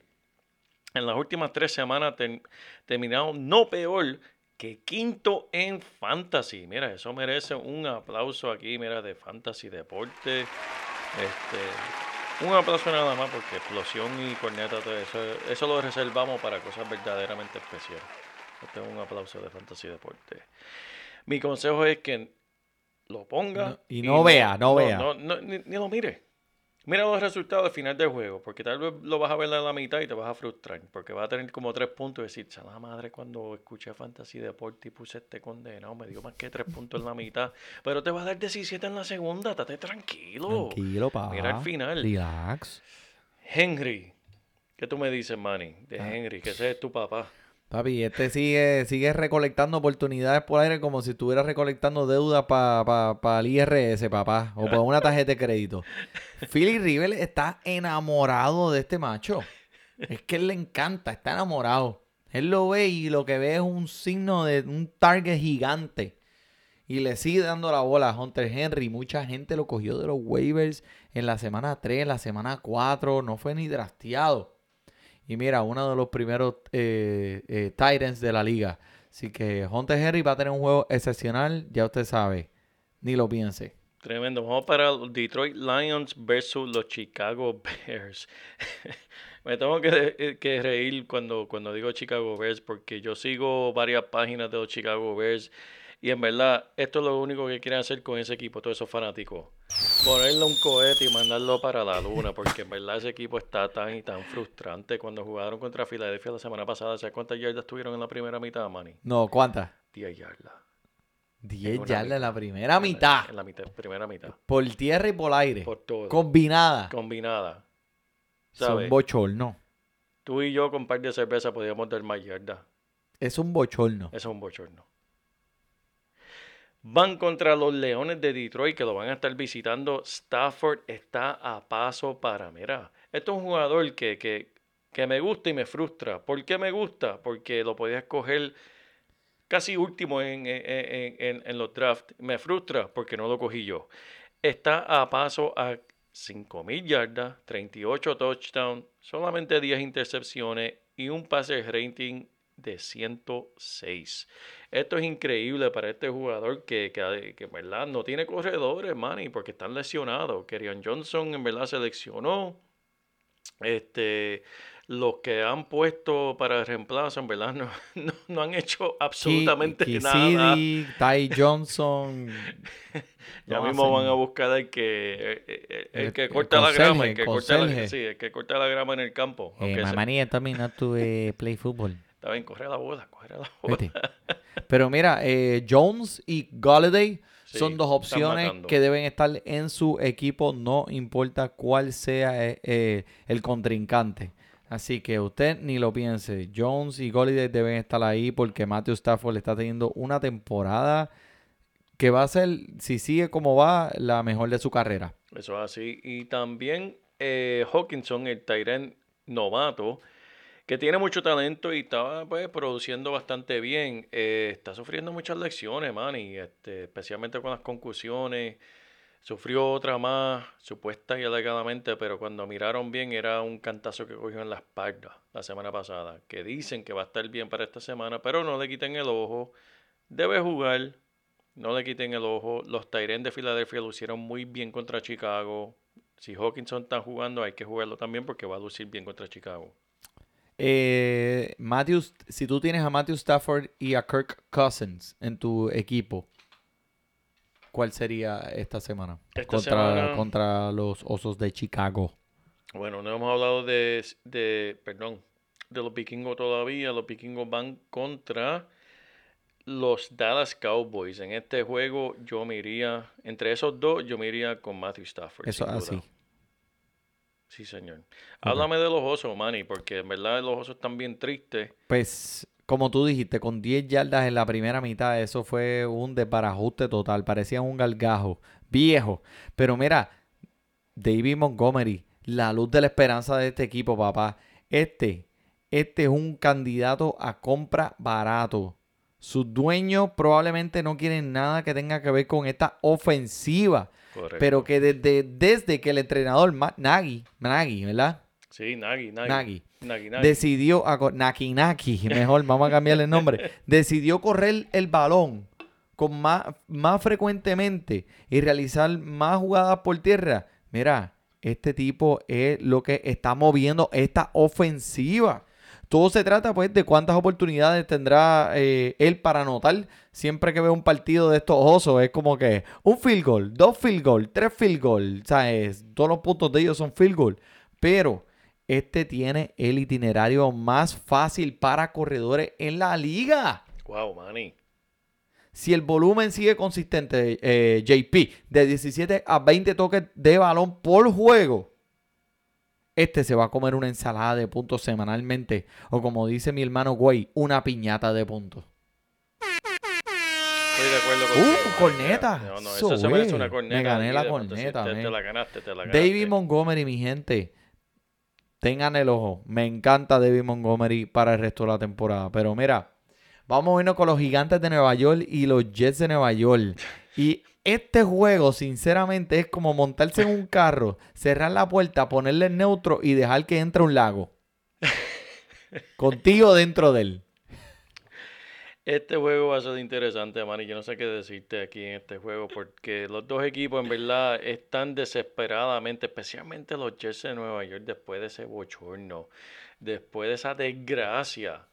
En las últimas tres semanas ter- terminaron no peor que quinto en Fantasy. Mira, eso merece un aplauso aquí, mira, de Fantasy Deporte. Este, un aplauso nada más porque explosión y corneta, todo eso, eso lo reservamos para cosas verdaderamente especiales. Este es un aplauso de Fantasy Deporte. Mi consejo es que lo ponga No- y no vea, no vea. no- no, ni, ni lo mire. Mira los resultados al final del juego, porque tal vez lo vas a ver a la mitad y te vas a frustrar, porque vas a tener como tres puntos y decir, "Cha, la madre cuando escuché Fantasy Deporte y puse este condenado, me dio más que tres puntos en la mitad, pero te va a dar 17 en la segunda, estate tranquilo. Tranquilo, pa. Mira al final. Relax. Henry, ¿qué tú me dices, Manny? De Ah. Henry, que ese es tu papá. Papi, este sigue, sigue recolectando oportunidades por aire como si estuviera recolectando deuda para el IRS, papá, o para una tarjeta de crédito. Philly River está enamorado de este macho. Es que él le encanta, está enamorado. Él lo ve y lo que ve es un signo de un target gigante. Y le sigue dando la bola a Hunter Henry. Mucha gente lo cogió de los waivers en la semana 3, en la semana 4. No fue ni drasteado. Y mira, uno de los primeros eh, eh, Titans de la liga. Así que Hunter Henry va a tener un juego excepcional, ya usted sabe. Ni lo piense. Tremendo. Vamos para Detroit Lions versus los Chicago Bears. Me tengo que, eh, que reír cuando, cuando digo Chicago Bears porque yo sigo varias páginas de los Chicago Bears y en verdad esto es lo único que quieren hacer con ese equipo, todos esos fanáticos. Ponerle un cohete y mandarlo para la luna porque en verdad ese equipo está tan y tan frustrante. Cuando jugaron contra Filadelfia la semana pasada, ¿sabes cuántas yardas tuvieron en la primera mitad, Manny? No, ¿cuántas? 10 yardas. 10 una yardas en la primera En la- mitad. En la mitad, primera mitad. Por tierra y por aire. Por todo. Combinada. combinada. Es un bochorno. Tú y yo con un par de cerveza podíamos dar más yardas. Es un bochorno. Es un bochorno. Van contra los Leones de Detroit que lo van a estar visitando. Stafford está a paso para, mira, esto es un jugador que, que, que me gusta y me frustra. ¿Por qué me gusta? Porque lo podía escoger casi último en, en, en- en- los drafts. Me frustra porque no lo cogí yo. Está a paso a 5.000 yardas, 38 touchdowns, solamente 10 intercepciones y un pase rating de 106. Esto es increíble para este jugador que, que, que, en verdad no tiene corredores, Manny, porque están lesionados. Kerryon Johnson en verdad se lesionó. Este, los que han puesto para reemplazo, en verdad, no, no, no han hecho absolutamente Ki- nada. Ty Johnson. Ya no mismo van a buscar al que, el, El- que el corta la grama, el conserje, que corta la, sí, el que corta la grama en el campo. Eh, se- not to eh, play football. Está bien, coge la bola, coge la bola. Vete. Pero mira, eh, Jones y Galladay Sí, son dos opciones que deben estar en su equipo, no importa cuál sea eh, eh, el contrincante. Así que usted ni lo piense. Jones y Galladay deben estar ahí porque Matthew Stafford está teniendo una temporada que va a ser, si sigue como va, la mejor de su carrera. Eso es así. Y también eh, Hawkinson, el Tyrant novato, que tiene mucho talento y está pues, produciendo bastante bien, eh, está sufriendo muchas lecciones, man, y este, especialmente con las concusiones. Sufrió otra más, supuesta y alegadamente, pero cuando miraron bien era un cantazo que cogió en la espalda la semana pasada, que dicen que va a estar bien para esta semana, pero no le quiten el ojo. Debe jugar, no le quiten el ojo. Los Tyrants de Filadelfia lo hicieron muy bien contra Chicago. Si Hawkinson está jugando, hay que jugarlo también porque va a lucir bien contra Chicago. Eh, Matthew, si tú tienes a Matthew Stafford y a Kirk Cousins en tu equipo, ¿cuál sería esta semana? Esta contra, semana- contra los Osos de Chicago. Bueno, no hemos hablado de, de perdón, de los vikingos todavía. Los vikingos van contra los Dallas Cowboys. En este juego yo me iría, entre esos dos, yo me iría con Matthew Stafford. Eso así. Sí, señor. Háblame de los osos, Manny, porque en verdad los osos están bien tristes. Pues, como tú dijiste, con 10 yardas en la primera mitad, eso fue un desbarajuste total. Parecía un galgajo viejo. Pero mira, David Montgomery, la luz de la esperanza de este equipo, papá. Este, este es un candidato a compra barato. Sus dueños probablemente no quieren nada que tenga que ver con esta ofensiva. Correcto. Pero que desde, desde que el entrenador Nagy, Nagy, ¿verdad? Sí, Nagy, Nagy. Nagy. Nagy, Nagy. decidió, a Naki, mejor, vamos a cambiarle el nombre, decidió correr el balón con más, más frecuentemente y realizar más jugadas por tierra. Mira, este tipo es lo que está moviendo esta ofensiva. Todo se trata pues de cuántas oportunidades tendrá eh, él para anotar. Siempre que veo un partido de estos osos es como que un field goal, dos field goal, tres field goal. ¿sabes? Todos los puntos de ellos son field goal. Pero este tiene el itinerario más fácil para corredores en la liga. Wow, Manny. Si el volumen sigue consistente, eh, JP, de 17 a 20 toques de balón por juego, este se va a comer una ensalada de puntos semanalmente. O como dice mi hermano Güey, una piñata de puntos. Estoy de acuerdo Uh, contigo. Manny. corneta. No, no, Eso se merece una Me corneta. gané aquí la corneta, Te, la ganaste, te la ganaste. David Montgomery, mi gente. Tengan el ojo. Me encanta David Montgomery para el resto de la temporada. Pero mira, vamos a irnos con los gigantes de Nueva York y los Jets de Nueva York. Y este juego, sinceramente, es como montarse en un carro, cerrar la puerta, ponerle el neutro y dejar que entre un lago. Contigo dentro de él. Este juego va a ser interesante, Manny. Yo no sé qué decirte aquí en este juego porque los dos equipos en verdad están desesperadamente, especialmente los Jets de Nueva York después de ese bochorno, después de esa desgracia,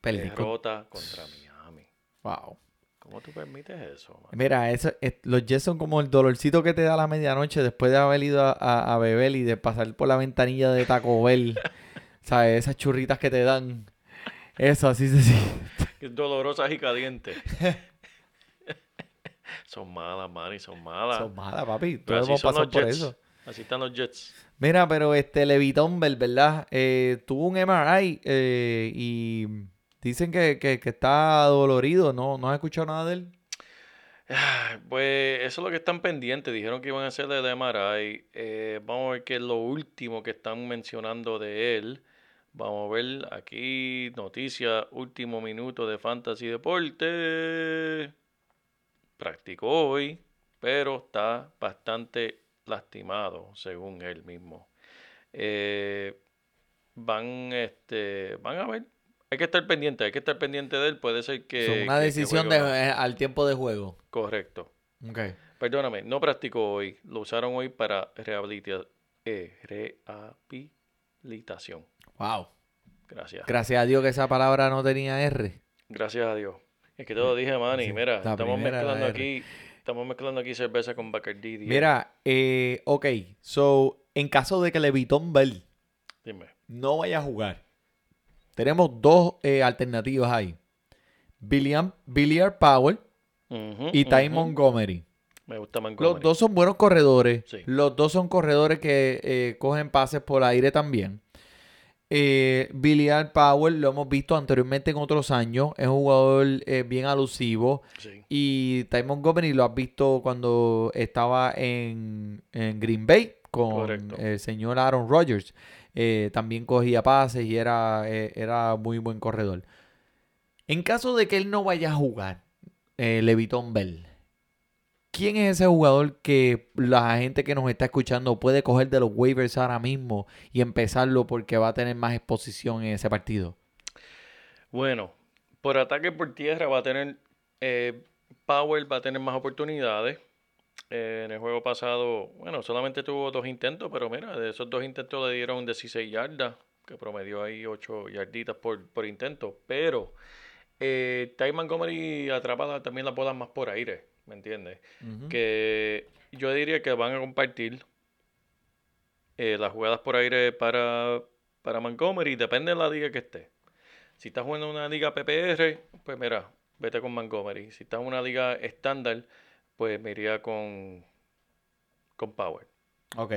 Perdí con- derrota contra Miami. Wow. ¿Cómo tú permites eso, man? Mira, eso, es- los Jets son como el dolorcito que te da a la medianoche después de haber ido a, a- a beber y de pasar por la ventanilla de Taco Bell. ¿Sabes? Esas churritas que te dan. Eso, así se siente. Dolorosas y calientes. son malas, Manny, son malas. Son malas, papi. Todos hemos pasado por Jets. eso. Así están los Jets. Mira, pero este Levitón Bell, ¿verdad? Eh, tuvo un MRI eh, y dicen que, que- que está dolorido. ¿No, ¿No has escuchado nada de él? Ah, Pues eso es lo que están pendientes. Dijeron que iban a hacer el MRI. Eh, vamos a ver qué es lo último que están mencionando de él. Vamos a ver aquí, noticia, último minuto de Fantasy Deporte. Practicó hoy, pero está bastante lastimado, según él mismo. Eh, van, este, van a ver. Hay que estar pendiente, hay que estar pendiente de él. Puede ser que. Son una que- decisión de, eh, al tiempo de juego. Correcto. Ok. Perdóname, no practicó hoy. Lo usaron hoy para rehabilita- eh, rehabilitación. Wow. Gracias. Gracias a Dios que esa palabra no tenía R. Gracias a Dios. Es que te lo dije, Manny. Sí, Mira, estamos mezclando aquí. Estamos mezclando aquí cerveza con Bacardi. Mira, eh, ok. So, en caso de que Levitón Bell Dime. no vaya a jugar, tenemos dos eh, alternativas ahí. Billiam, Billiard Powell Ujú, y Ty ujú. Montgomery. Me gusta Montgomery. Los dos son buenos corredores. Sí. Los dos son corredores que eh, cogen pases por aire también. Eh, Billiard Powell lo hemos visto anteriormente en otros años. Es un jugador eh, bien alusivo. Sí. Y Ty Montgomery lo has visto cuando estaba en, en Green Bay con Correcto. el señor Aaron Rodgers. Eh, también cogía pases y era, eh, era muy buen corredor. En caso de que él no vaya a jugar, eh, Levitón Bell, ¿quién es ese jugador que la gente que nos está escuchando puede coger de los waivers ahora mismo y empezarlo porque va a tener más exposición en ese partido? Bueno, por ataque por tierra va a tener. eh, Powell va a tener más oportunidades. Eh, en el juego pasado, bueno, solamente tuvo dos intentos, pero mira, de esos dos intentos le dieron 16 yardas, que promedió ahí 8 yarditas por, por intento. Pero eh, Ty Montgomery atrapa también la bola más por aire, ¿me entiendes? Que yo diría que van a compartir eh, las jugadas por aire para para Montgomery, depende de la liga que esté. Si estás jugando en una liga PPR, pues mira, vete con Montgomery. Si estás en una liga estándar, pues me iría con, con Power. Ok.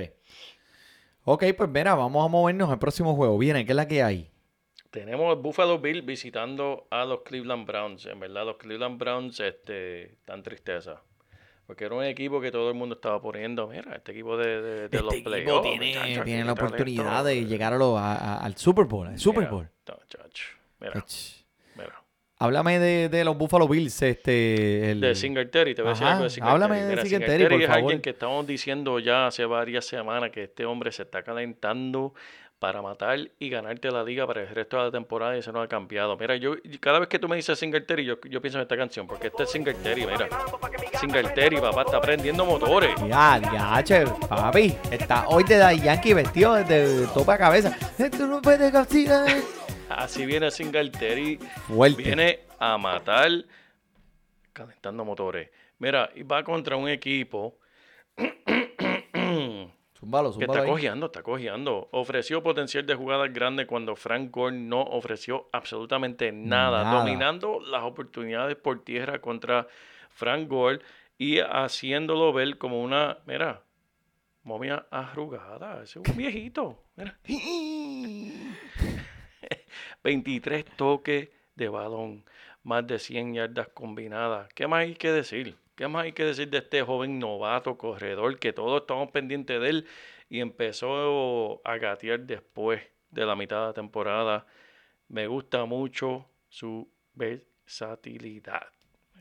Ok, pues mira, vamos a movernos al próximo juego. Viene, ¿qué es la que hay? Tenemos Buffalo Bill visitando a los Cleveland Browns. En verdad, los Cleveland Browns este, dan tristeza. Porque era un equipo que todo el mundo estaba poniendo. Mira, este equipo de, de, de los Este equipo playoffs. tiene, tiene la oportunidad de llegar a lo- a- a- al Super Bowl. Al Super Mira, Bowl. Mira, mira. Háblame de, de los Buffalo Bills. Este, el... De Singletary, te voy a decir Ajá, algo de Singletary. háblame de Mira, Singletary, por es favor. alguien que estamos diciendo ya hace varias semanas que este hombre se está calentando para matar y ganarte la liga para el resto de la temporada y eso no ha cambiado. Mira, yo cada vez que tú me dices Singletary, yo, yo pienso en esta canción, porque este es Singletary, mira. Singletary, papá, está prendiendo motores. Ya, ya, che, papi. Está hoy de Yankee vestido de topa a cabeza. Esto no puede castigar. Así viene Singletary. Fuerte. Viene a matar calentando motores. Mira, y va contra un equipo Zúmbalo, que zúmbalo está cojeando, está cojeando. Ofreció potencial de jugadas grandes cuando Frank Gore no ofreció absolutamente nada, Nada. dominando las oportunidades por tierra contra Frank Gore y haciéndolo ver como una, mira, momia arrugada. Ese es un viejito. Mira. 23 toques de balón, más de 100 yardas combinadas. ¿Qué más hay que decir? ¿Qué más hay que decir de este joven novato corredor que todos estamos pendientes de él y empezó a gatear después de la mitad de la temporada? Me gusta mucho su versatilidad.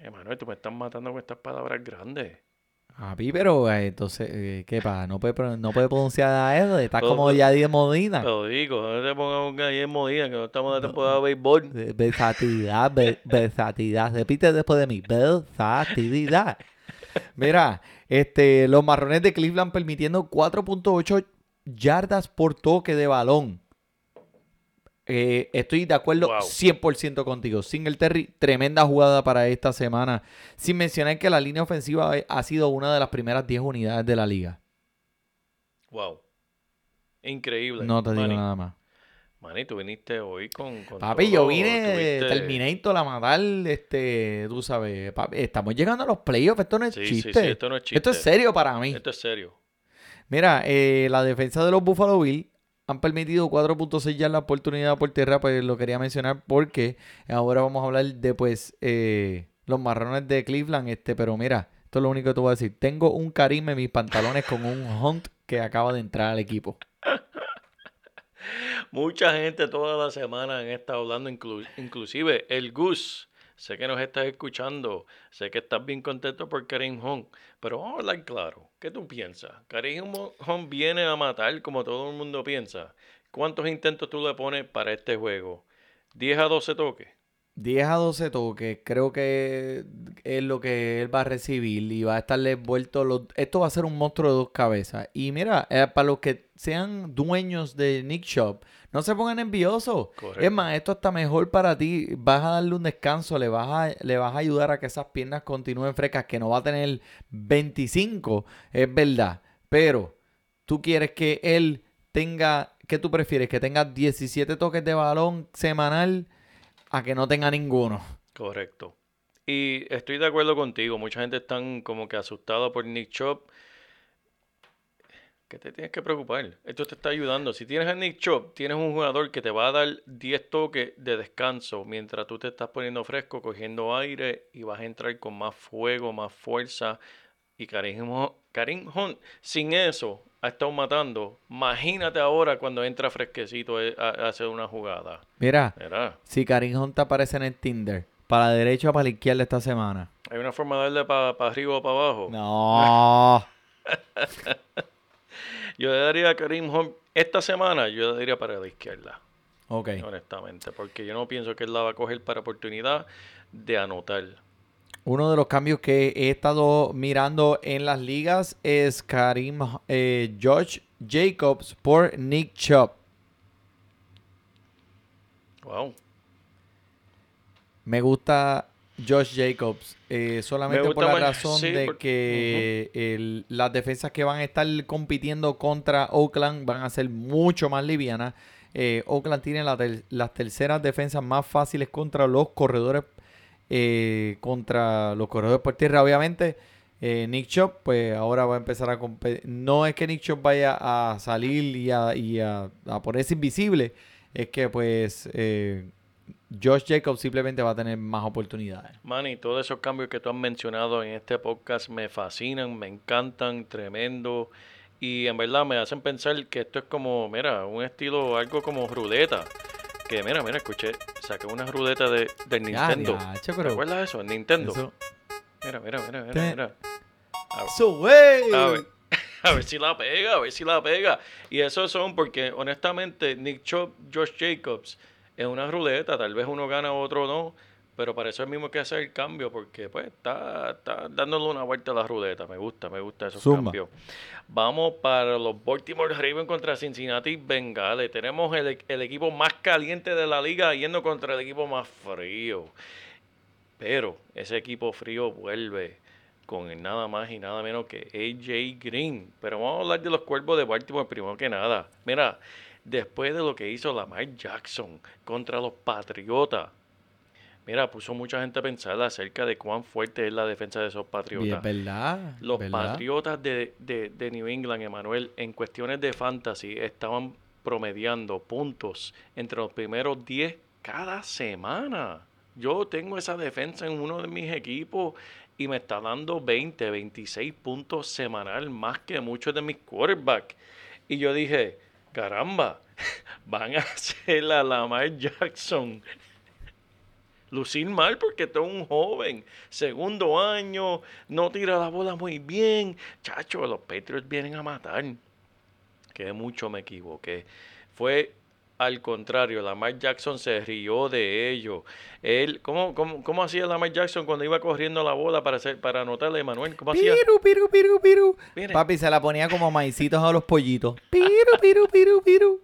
Emanuel, tú me estás matando con estas palabras grandes. Papi, pero eh, entonces, eh, ¿qué pasa? No puede, pro- no puede pronunciar eso. Está Todo- como Yadier Modina. Lo digo, no te pongas un gallén modina, que no estamos en la temporada de béisbol. Versatilidad, ver- versatilidad. Repite después de mí. Versatilidad. Mira, este, los marrones de Cleveland permitiendo 4.8 yardas por toque de balón. Eh, estoy de acuerdo Wow. 100% contigo. Singletary, tremenda jugada para esta semana. Sin mencionar que la línea ofensiva ha sido una de las primeras 10 unidades de la liga. Wow. Increíble. No te digo nada más. Manny, tú viniste hoy con. con Papi, todo, yo vine tuviste- Terminator a matar, este, tú sabes, papi, estamos llegando a los playoffs, esto no es Sí, sí, chiste. sí, esto no es chiste. Esto es serio para mí. Esto es serio. Mira, eh, la defensa de los Buffalo Bills han permitido 4.6 yardas la oportunidad por tierra, pues lo quería mencionar porque ahora vamos a hablar de, pues, eh, los marrones de Cleveland, este, pero mira, esto es lo único que te voy a decir. Tengo un Karim en mis pantalones con un Hunt que acaba de entrar al equipo. Mucha gente toda la semana han estado hablando, inclu- inclusive el Gus. Sé que nos estás escuchando, sé que estás bien contento por Karim Hunt, pero vamos a hablar claro. ¿Qué tú piensas? ¿Karim Hunt viene a matar como todo el mundo piensa? ¿Cuántos intentos tú le pones para este juego? ¿10 a 12 toques? 10 a 12 toques, creo que es lo que él va a recibir y va a estarle envuelto. Los... Esto va a ser un monstruo de dos cabezas. Y mira, eh, para los que sean dueños de Nick Shop, no se pongan envidiosos. Es más, esto está mejor para ti. Vas a darle un descanso, le vas a, le vas a ayudar a que esas piernas continúen frescas, que no va a tener 25, es verdad. Pero tú quieres que él tenga, ¿qué tú prefieres? Que tenga 17 toques de balón semanal a que no tenga ninguno. Correcto. Y estoy de acuerdo contigo. Mucha gente están como que asustada por Nick Chop. ¿Qué te tienes que preocupar? Esto te está ayudando. Si tienes a Nick Chop, tienes un jugador que te va a dar 10 toques de descanso mientras tú te estás poniendo fresco, cogiendo aire y vas a entrar con más fuego, más fuerza. Y Karim, Hunt- Karim Hunt, sin eso, ha estado matando. Imagínate ahora cuando entra fresquecito eh, a, hacer una jugada. Mira, si Karim Hunt te aparece en el Tinder, para la derecha o para la izquierda esta semana. Hay una forma de darle para arriba o para abajo. No. Yo le daría a Karim Hunt esta semana, yo le daría para la izquierda, Ok. honestamente, porque yo no pienso que él la va a coger para oportunidad de anotar. Uno de los cambios que he estado mirando en las ligas es Karim eh, Josh Jacobs por Nick Chubb. Wow. Me gusta Josh Jacobs eh, solamente Me por la más- razón sí, de por- que el- las defensas que van a estar compitiendo contra Oakland van a ser mucho más livianas. eh, Oakland tiene la ter- las terceras defensas más fáciles contra los corredores, eh, contra los corredores por tierra, obviamente. eh, Nick Chop, pues ahora va a empezar a competir. No es que Nick Chop vaya a salir y a, y a- a ponerse invisible, es que pues Josh Jacobs simplemente va a tener más oportunidades. Manny, todos esos cambios que tú has mencionado en este podcast me fascinan, me encantan, tremendo. Y en verdad me hacen pensar que esto es como, mira, un estilo, algo como ruleta. Que mira, mira, escuché, saqué una ruleta de, del Ya, Nintendo. diache, ¿Te pero acuerdas de eso? El Nintendo. eso- Mira, mira, mira, mira, Te- mira. So, wey. A ver, a ver si la pega, a ver si la pega. Y esos son porque, honestamente, Nick Chop, Josh Jacobs, es una ruleta. Tal vez uno gana, otro no. Pero para eso es mismo que hacer el cambio, porque pues está, está dándole una vuelta a la ruleta. Me gusta, me gusta esos cambios. Vamos para los Baltimore Ravens contra Cincinnati Bengals. Tenemos el, el equipo más caliente de la liga yendo contra el equipo más frío. Pero ese equipo frío vuelve con el nada más y nada menos que AJ Green. Pero vamos a hablar de los cuervos de Baltimore primero que nada. Mira, después de lo que hizo Lamar Jackson contra los Patriotas, mira, puso mucha gente a pensar acerca de cuán fuerte es la defensa de esos Patriotas. verdad. Los ¿verdad? Patriotas de, de- de New England, Emanuel, en cuestiones de fantasy, estaban promediando puntos entre los primeros 10 cada semana. Yo tengo esa defensa en uno de mis equipos y me está dando 20, 26 puntos semanal, más que muchos de mis quarterbacks. Y yo dije, caramba, van a hacer la Lamar Jackson lucir mal porque está un joven, segundo año, no tira la bola muy bien. Chacho, los Patriots vienen a matar. Que mucho me equivoqué. Fue al contrario, Lamar Jackson se rió de ellos. Él, ¿cómo, cómo, cómo hacía Lamar Jackson cuando iba corriendo la bola para hacer, para anotarle, Manuel? ¿Cómo hacía? Piru, piru, piru, piru. Papi se la ponía como maicitos a los pollitos. Piru, piru, piru, piru.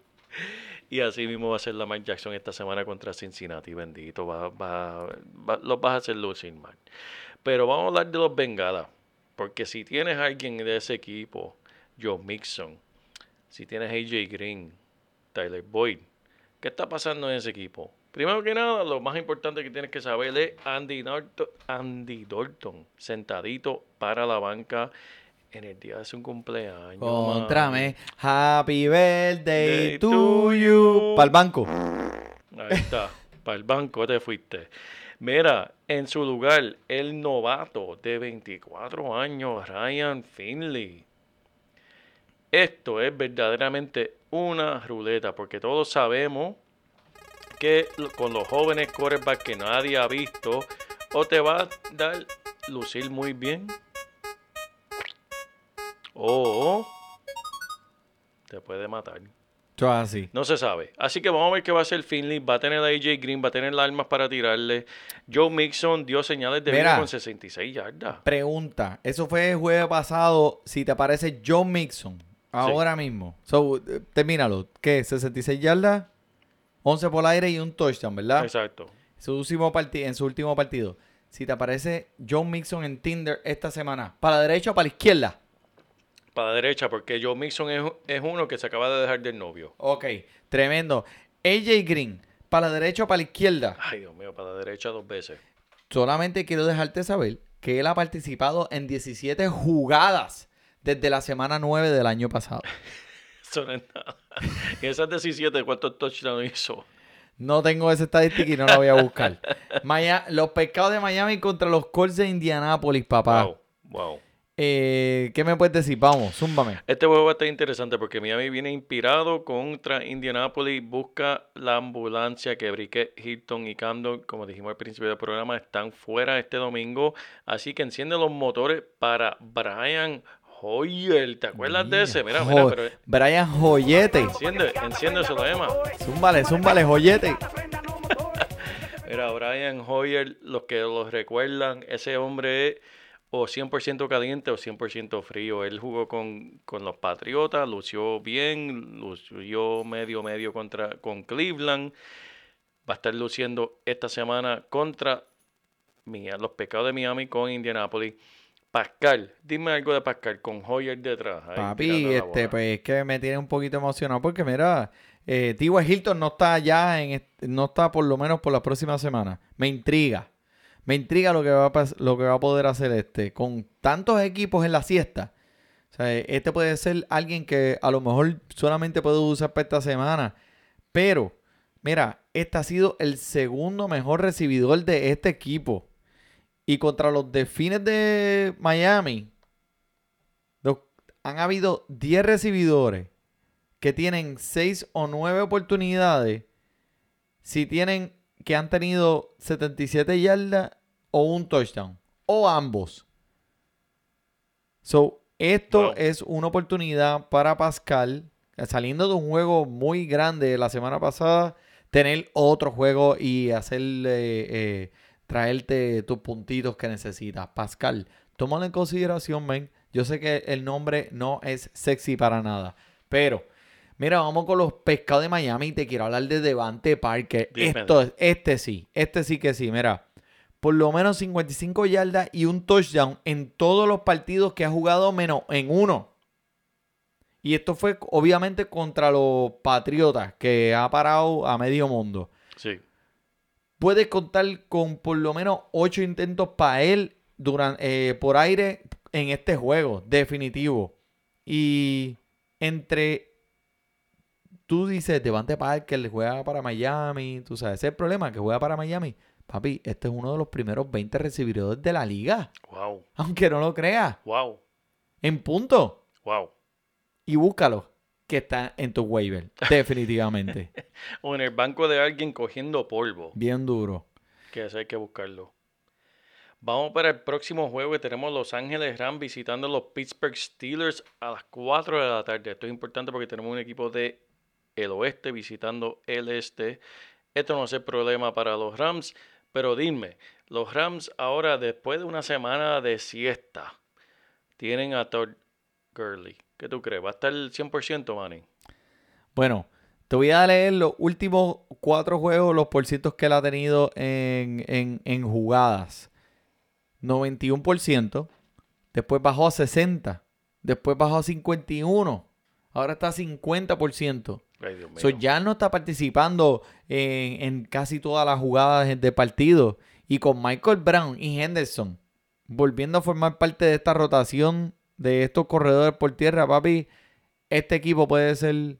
Y así mismo va a ser Lamar Jackson esta semana contra Cincinnati, bendito. Va, va, va- los vas a hacer lucir mal. Pero vamos a hablar de los Bengalas. Porque si tienes a alguien de ese equipo, Joe Mixon, si tienes AJ Green, Tyler Boyd, ¿qué está pasando en ese equipo? Primero que nada, lo más importante que tienes que saber es Andy, Norton, Andy Dalton, sentadito para la banca en el día de su cumpleaños. Contrame. Happy birthday Day to to you. you. Para el banco. Ahí está. Para el banco te fuiste. Mira, en su lugar, el novato de 24 años, Ryan Finley. Esto es verdaderamente una ruleta, porque todos sabemos que con los jóvenes quarterbacks que nadie ha visto, o te va a dar lucir muy bien, o te puede matar. Así. No se sabe. Así que vamos a ver qué va a hacer Finley. Va a tener a AJ Green, va a tener las armas para tirarle. Joe Mixon dio señales de vida con 66 yardas. Pregunta. Eso fue el jueves pasado. Si te aparece John Mixon. Ahora mismo. So, eh, termínalo. ¿Qué? 66 yardas. 11 por aire y un touchdown, ¿verdad? Exacto. Su último en su último partido. Si te aparece John Mixon en Tinder esta semana. ¿Para la derecha o para la izquierda? Para la derecha, porque Joe Mixon es, es uno que se acaba de dejar del novio. Ok. Tremendo. AJ Green. ¿Para la derecha o para la izquierda? Ay, Dios mío, para la derecha dos veces. Solamente quiero dejarte saber que él ha participado en 17 jugadas desde la semana 9 del año pasado. Eso no es nada. Y esas 17, ¿cuántos touchdowns hizo? No tengo esa estadística y no la voy a buscar. Maya- los pescados de Miami contra los Colts de Indianápolis, papá. Wow, wow. Eh, ¿Qué me puedes decir? Vamos, zúmbame. Este juego va a estar interesante porque Miami viene inspirado contra Indianapolis, busca la ambulancia que Briquet, Hilton y Camden, como dijimos al principio del programa, están fuera este domingo. Así que enciende los motores para Brian Hoyer. ¿Te acuerdas de ese? Mira, mira, pero Brian Joyete. enciende, enciéndeselo, Emma. Zúmbale, zúmbale, Joyete. Mira, Brian Hoyer, los que los recuerdan, ese hombre es o 100% caliente o 100% frío. Él jugó con, con los Patriotas, lució bien, lució medio medio contra con Cleveland. Va a estar luciendo esta semana contra los Pecados de Miami con Indianapolis. Pascal, dime algo de Pascal con Hoyer detrás. ahí Papi, este, pues es que me tiene un poquito emocionado porque mira, Eh, T.Y. Hilton no está ya en no está por lo menos por las próximas semanas. Me intriga. Me intriga lo que va a, lo que va a poder hacer este. Con tantos equipos en la siesta. O sea, este puede ser alguien que a lo mejor solamente puede usar para esta semana. Pero, mira, este ha sido el segundo mejor recibidor de este equipo. Y contra los Delfines de Miami, los- han habido 10 recibidores que tienen 6 o 9 oportunidades. Si tienen que han tenido 77 yardas o un touchdown. O ambos. So, esto Wow. es una oportunidad para Pascal, saliendo de un juego muy grande la semana pasada, tener otro juego y hacerle, eh, traerte tus puntitos que necesitas. Pascal, tómalo en consideración, men. Yo sé que el nombre no es sexy para nada, pero mira, vamos con los pescados de Miami y te quiero hablar de Devante Parker. Dime. Esto, es- este sí, este sí que sí, mira. Por lo menos 55 yardas y un touchdown en todos los partidos que ha jugado menos en uno. Y esto fue obviamente contra los Patriotas, que ha parado a medio mundo. Sí. Puedes contar con por lo menos 8 intentos para él durante, por aire en este juego, definitivo. Y entre, tú dices, Devante Parker le juega para Miami, tú sabes, ese es el problema, que juega para Miami. Papi, este es uno de los primeros 20 recibidores de la liga, Wow. aunque no lo creas, Wow. en punto. Wow. Y búscalo, que está en tu waiver, definitivamente. O en el banco de alguien cogiendo polvo. Bien duro. Que eso hay que buscarlo. Vamos para el próximo juego que tenemos Los Ángeles Rams visitando a los Pittsburgh Steelers a las 4 de la tarde. Esto es importante porque tenemos un equipo de el oeste visitando el este. Esto no es el problema para los Rams, pero dime, los Rams ahora después de una semana de siesta tienen a Todd Gurley. ¿Qué tú crees? ¿Va a estar el 100% Manny? Bueno, te voy a leer los últimos cuatro juegos, los porcientos que él ha tenido en, en, en jugadas. 91%, después bajó a 60, después bajó a 51, ahora está a 50%. Ay, Dios mío. So, ya no está participando en, en casi todas las jugadas de- de partido. Y con Michael Brown y Henderson volviendo a formar parte de esta rotación de estos corredores por tierra, papi, este equipo puede ser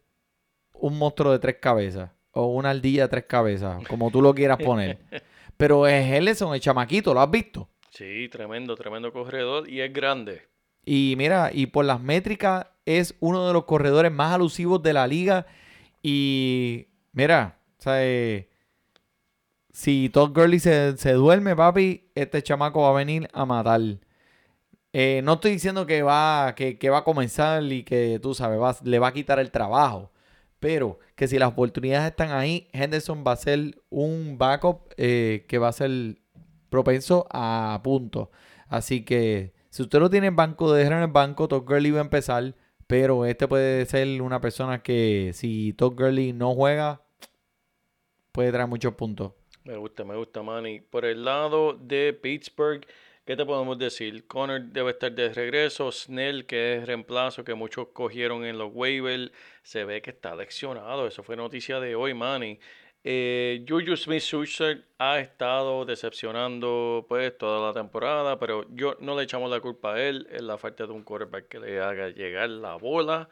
un monstruo de tres cabezas o una ardilla de tres cabezas, como tú lo quieras poner. Pero es Henderson, el chamaquito, ¿lo has visto? Sí, tremendo, tremendo corredor y es grande. Y mira, y por las métricas es uno de los corredores más alusivos de la liga. Y mira, o sea, eh, si Todd Gurley se, se duerme, papi, este chamaco va a venir a matar. Eh, no estoy diciendo que va, que, va a comenzar y que tú sabes, le va a quitar el trabajo. Pero que si las oportunidades están ahí, Henderson va a ser un backup eh, que va a ser propenso a puntos. Así que si usted lo tiene en banco, déjalo en el banco. Todd Gurley va a empezar. Pero este puede ser una persona que si Todd Gurley no juega, puede traer muchos puntos. Me gusta, me gusta, Manny. Por el lado de Pittsburgh, ¿qué te podemos decir? Connor debe estar de regreso. Snell, que es reemplazo que muchos cogieron en los waivers, se ve que está leccionado. Eso fue noticia de hoy, Manny. Eh, Juju Smith-Schuster ha estado decepcionando pues toda la temporada, pero yo no le echamos la culpa a él. Es la falta de un quarterback que le haga llegar la bola.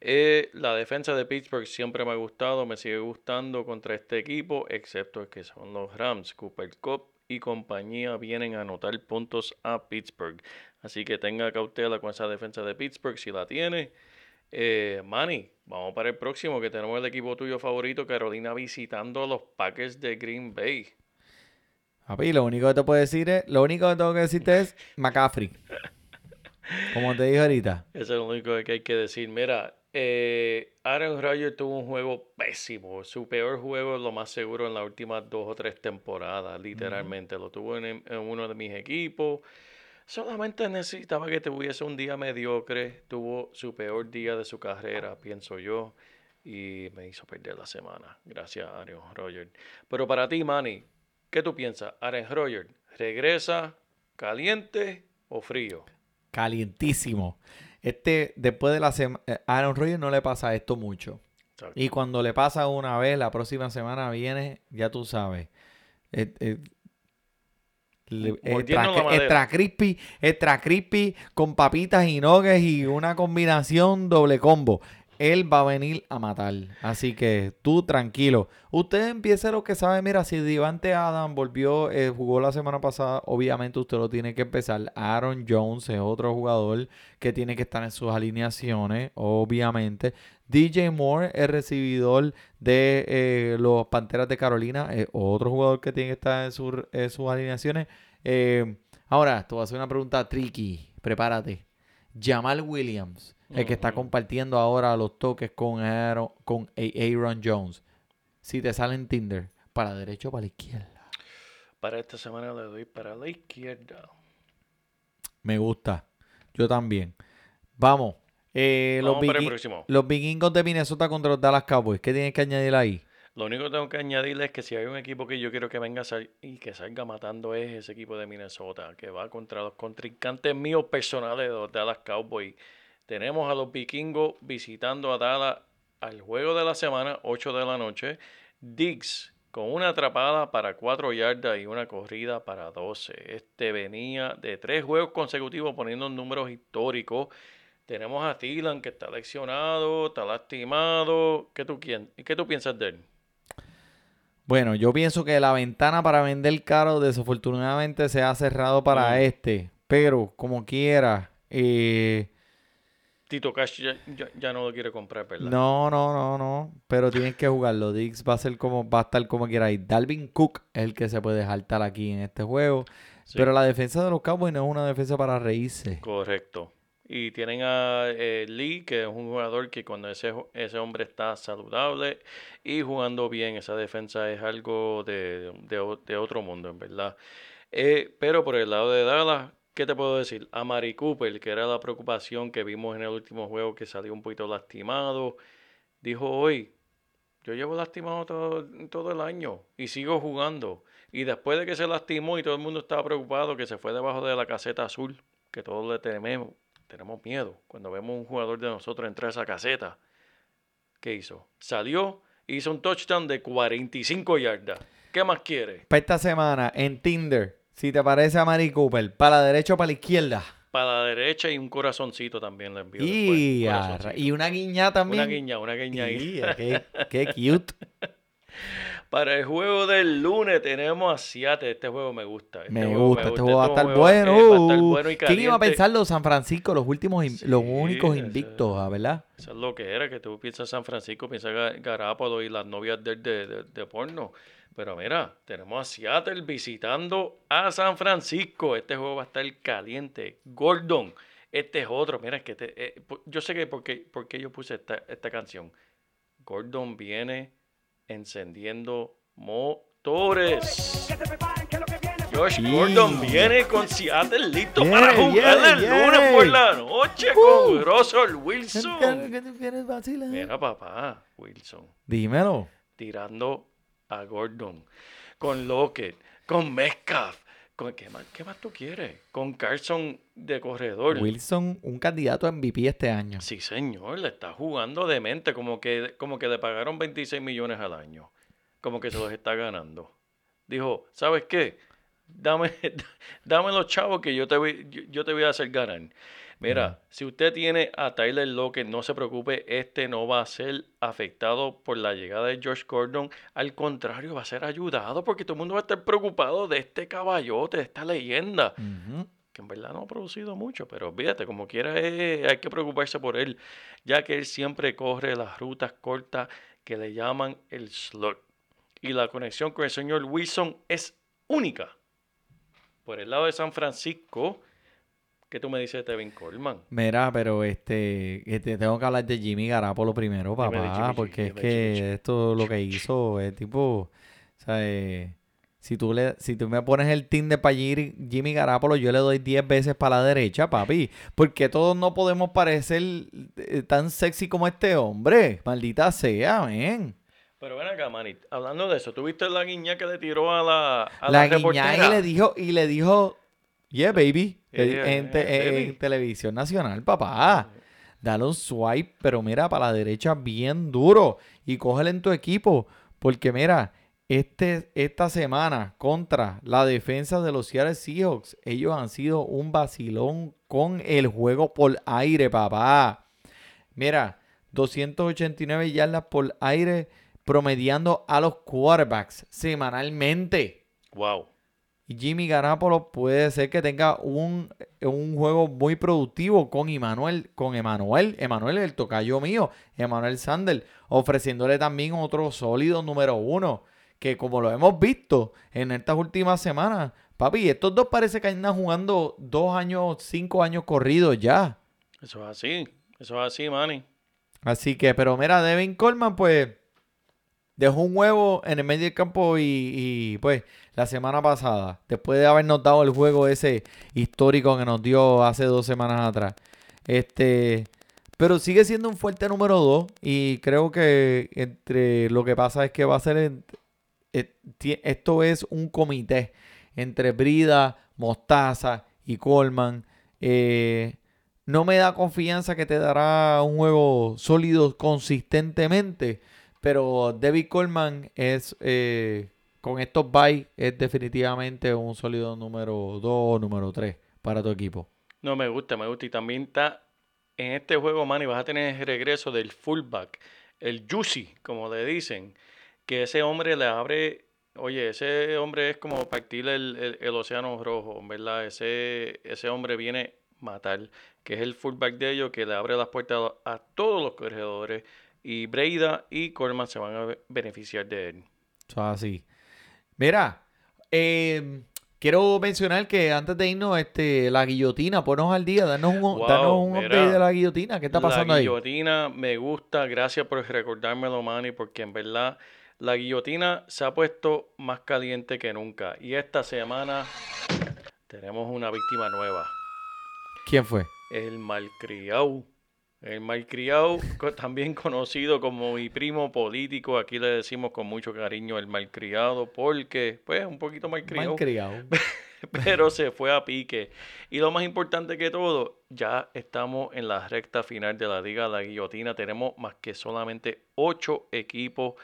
Eh, la defensa de Pittsburgh siempre me ha gustado, me sigue gustando contra este equipo, excepto que son los Rams. Cooper Cup y compañía vienen a anotar puntos a Pittsburgh. Así que tenga cautela con esa defensa de Pittsburgh si la tiene. Eh, Manny, vamos para el próximo que tenemos el equipo tuyo favorito, Carolina, visitando a los Packers de Green Bay. Papi, lo único que te puedo decir es, lo único que tengo que decirte es McCaffrey. Como te dije ahorita. Eso es lo único que hay que decir. Mira, eh, Aaron Rodgers tuvo un juego pésimo. Su peor juego, lo más seguro, en las últimas dos o tres temporadas, literalmente. Lo tuvo en, en uno de mis equipos. Solamente necesitaba que tuviese un día mediocre. Tuvo su peor día de su carrera, pienso yo. Y me hizo perder la semana. Gracias, Aaron Rodgers. Pero para ti, Manny, ¿qué tú piensas? ¿Aaron Rodgers regresa caliente o frío? Calientísimo. Este, después de la semana, Aaron Rodgers no le pasa esto mucho. Exacto. Y cuando le pasa una vez, la próxima semana viene, ya tú sabes. Eh, eh, extra, extra crispy, extra crispy con papitas y nuggets y una combinación doble combo. Él va a venir a matar. Así que tú tranquilo. Usted empiece lo que sabe. Mira, si Divante Adam volvió, eh, jugó la semana pasada, obviamente usted lo tiene que empezar. Aaron Jones es otro jugador que tiene que estar en sus alineaciones, obviamente. DJ Moore, el recibidor de eh, los Panteras de Carolina, es otro jugador que tiene que estar en, su- sus alineaciones. Eh, ahora, te voy a hacer una pregunta tricky. Prepárate. Jamal Williams, el que está compartiendo ahora los toques con Aaron, con A- Aaron Jones. Si te sale en Tinder, para la derecha o para la izquierda. Para esta semana le doy para la izquierda. Me gusta. Yo también. Vamos. Eh, los, Vamos para el próximo. los vikingos de Minnesota contra los Dallas Cowboys. ¿Qué tienes que añadir ahí? Lo único que tengo que añadirle es que si hay un equipo que yo quiero que venga a sal- y que salga matando es ese equipo de Minnesota, que va contra los contrincantes míos personales de los Dallas Cowboys. Tenemos a los vikingos visitando a Dallas al juego de la semana, 8 de la noche. Diggs con una atrapada para 4 yardas y una corrida para 12. Este venía de tres juegos consecutivos poniendo números históricos. Tenemos a Thielen que está lesionado, está lastimado. ¿Qué tú, quien- ¿Qué tú piensas de él? Bueno, yo pienso que la ventana para vender caro desafortunadamente se ha cerrado para Mm. este. Pero, como quiera, eh, Tito Cash ya, ya- ya no lo quiere comprar, ¿verdad? no, no, no, no. Pero tienes que jugarlo. Diggs va a ser como, va a estar como quiera ahí. Dalvin Cook es el que se puede saltar aquí en este juego. Sí. Pero la defensa de los Cowboys no es una defensa para reírse. Correcto. Y tienen a eh, Lee, que es un jugador que cuando ese, ese hombre está saludable y jugando bien, esa defensa es algo de, de de otro mundo, en verdad. Eh, pero por el lado de Dallas, ¿qué te puedo decir? A Mari Cooper, que era la preocupación que vimos en el último juego, que salió un poquito lastimado, dijo hoy, yo llevo lastimado todo, todo el año y sigo jugando. Y después de que se lastimó y todo el mundo estaba preocupado, que se fue debajo de la caseta azul, que todos le tememos, tenemos miedo cuando vemos un jugador de nosotros entrar a esa caseta. ¿Qué hizo? Salió, hizo un touchdown de 45 yardas. ¿Qué más quiere? Para esta semana, en Tinder, si te parece a Mari Cooper, ¿para la derecha o para la izquierda? Para la derecha y un corazoncito también le envió. Y, después, y una guiña también. Una guiña, una guiña ahí. Qué cute. Para el juego del lunes tenemos a Seattle. Este juego me gusta. Este Me juego gusta, este juego va a estar eh, bueno. va a estar bueno y ¿Quién iba a pensar los San Francisco, los últimos, los únicos ese- invictos, ah, ¿verdad? Eso es lo que era, que tú piensas San Francisco, piensas Ga- Garápolo y las novias de, de, de- de porno. Pero mira, tenemos a Seattle visitando a San Francisco. Este juego va a estar caliente. Gordon, este es otro. Mira, es que te- eh, yo sé que por qué, por qué yo puse esta, esta canción. Gordon viene encendiendo motores. Josh Sí. Gordon viene con Seattle listo para jugar viene, el lunes por la noche Uh. con Russell Wilson. Mira, papá, Wilson, Dímelo. tirando a Gordon, con Lockett, con Metcalf, con ¿qué más, qué más tú quieres? Con Carson de corredor. Wilson, un candidato a MVP este año. Sí, señor, le está jugando de mente, como que, como que le pagaron 26 millones al año, como que se los está ganando. Dijo, ¿sabes qué? Dame, dame los chavos que yo te voy, yo, yo te voy a hacer ganar. Mira, si usted tiene a Tyler Lockett, no se preocupe, este no va a ser afectado por la llegada de Josh Gordon. Al contrario, va a ser ayudado porque todo el mundo va a estar preocupado de este caballote, de esta leyenda que en verdad no ha producido mucho, pero fíjate, como quiera eh, hay que preocuparse por él, ya que él siempre corre las rutas cortas que le llaman el slot. Y la conexión con el señor Wilson es única. Por el lado de San Francisco, ¿qué tú me dices de Tevin Coleman? Mira, pero este, este, tengo que hablar de Jimmy Garapolo primero, papá, Jimmy porque es que esto lo que hizo es tipo, o sea, eh, si tú le, si tú me pones el team de para Jimmy, Garapolo, yo le doy 10 veces para la derecha, papi, porque todos no podemos parecer eh, tan sexy como este hombre, maldita sea, men. Pero ven acá, Manny, hablando de eso, ¿tú viste la guiña que le tiró a la, a La la, guiñá y le dijo, y le dijo, yeah, baby, Yeah, en, te- yeah, en baby. televisión nacional, papá. dale un swipe, pero mira, para la derecha bien duro y cógele en tu equipo, porque mira, este, esta semana contra la defensa de los Seattle Seahawks, ellos han sido un vacilón con el juego por aire, papá. Mira, 289 yardas por aire promediando a los quarterbacks semanalmente. Wow. Jimmy Garoppolo puede ser que tenga un, un juego muy productivo con Emanuel, con Emanuel, Emanuel el tocayo mío, Emanuel Sandel, ofreciéndole también otro sólido número uno, que como lo hemos visto en estas últimas semanas, papi, estos dos parece que andan jugando dos años, cinco años corridos ya. Eso es así, eso es así, Manny. Así que, pero mira, Devin Coleman, pues, dejó un huevo en el medio del campo y, pues la semana pasada, después de habernos dado el juego ese histórico que nos dio hace dos semanas atrás. Este, pero sigue siendo un fuerte número dos y creo que entre lo que pasa es que va a ser, eh, esto es un comité entre Brida, Mostaza y Coleman. Eh, no me da confianza que te dará un juego sólido consistentemente. Pero David Coleman es, eh, con estos buys, es definitivamente un sólido número 2 o número 3 para tu equipo. No, me gusta, me gusta. Y también está en este juego, Manny, vas a tener el regreso del fullback, el Juicy, como le dicen, que ese hombre le abre, oye, ese hombre es como partir el, el- el océano rojo, ¿verdad? Ese, ese hombre viene matar, que es el fullback de ellos, que le abre las puertas a todos los corredores. Y Breida y Coleman se van a be- beneficiar de él. Así. Mira, eh, quiero mencionar que antes de irnos, este, la guillotina, ponnos al día, danos un, Wow, danos un mira. update de la guillotina. ¿Qué está pasando la ahí? guillotina me gusta, gracias por recordármelo, Manny, porque en verdad la guillotina se ha puesto más caliente que nunca. Y esta semana tenemos una víctima nueva, ¿Quién fue? el malcriado. El malcriado, también conocido como mi primo político, aquí le decimos con mucho cariño el malcriado, porque, pues, un poquito malcriado Mal criado. pero se fue a pique. Y lo más importante que todo, ya estamos en la recta final de la liga La Guillotina. Tenemos más que solamente ocho equipos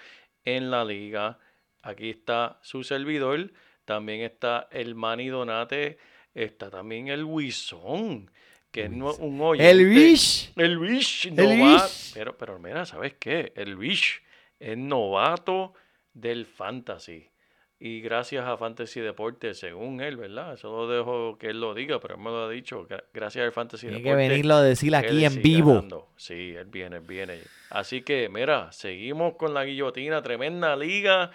en la liga. Aquí está su servidor, también está el Manny Donate, está también el Wison, que es no- un oyente. El Wish. El Wish, El nova- Wish. Pero, pero mira, ¿sabes qué? El Wish es novato del fantasy. Y gracias a Fantasy Deportes, según él, ¿verdad? Eso lo dejo que él lo diga, pero él me lo ha dicho. gra- Gracias al Fantasy Tiene que Deportes. venirlo a decir aquí en vivo. ganando. Sí, él viene, él viene. Así que, mira, seguimos con la guillotina, tremenda liga,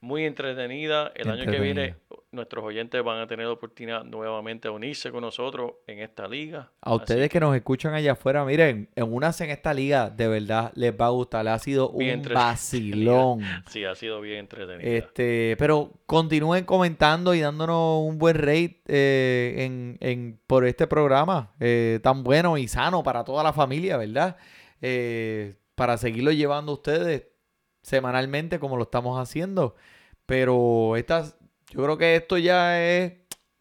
muy entretenida. El año que viene, nuestros oyentes van a tener la oportunidad nuevamente de unirse con nosotros en esta liga. A Así ustedes que nos escuchan allá afuera, miren, en unas en esta liga, de verdad les va a gustar. Ha sido Bien un vacilón. Sí, ha sido bien entretenida. Este, pero continúen comentando y dándonos un buen rate eh, en, en- por este programa eh, tan bueno y sano para toda la familia, ¿verdad? Eh, para seguirlo llevando a ustedes semanalmente como lo estamos haciendo. Pero estas, yo creo que esto ya es,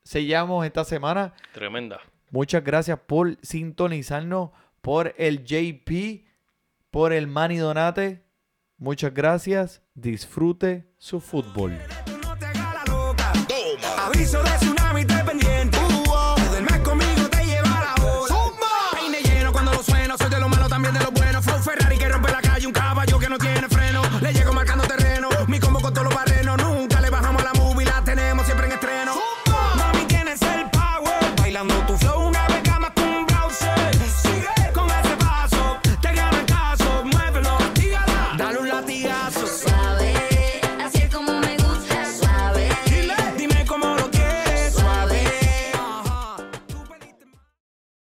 sellamos esta semana. Tremenda. Muchas gracias por sintonizarnos, por el JP, por el Manny Donate. Muchas gracias. Disfrute su fútbol. Aviso de tsunami, te pendiente. Duermes conmigo, te lleva la ola. Peine lleno cuando lo sueno. Soy de lo malo, también de lo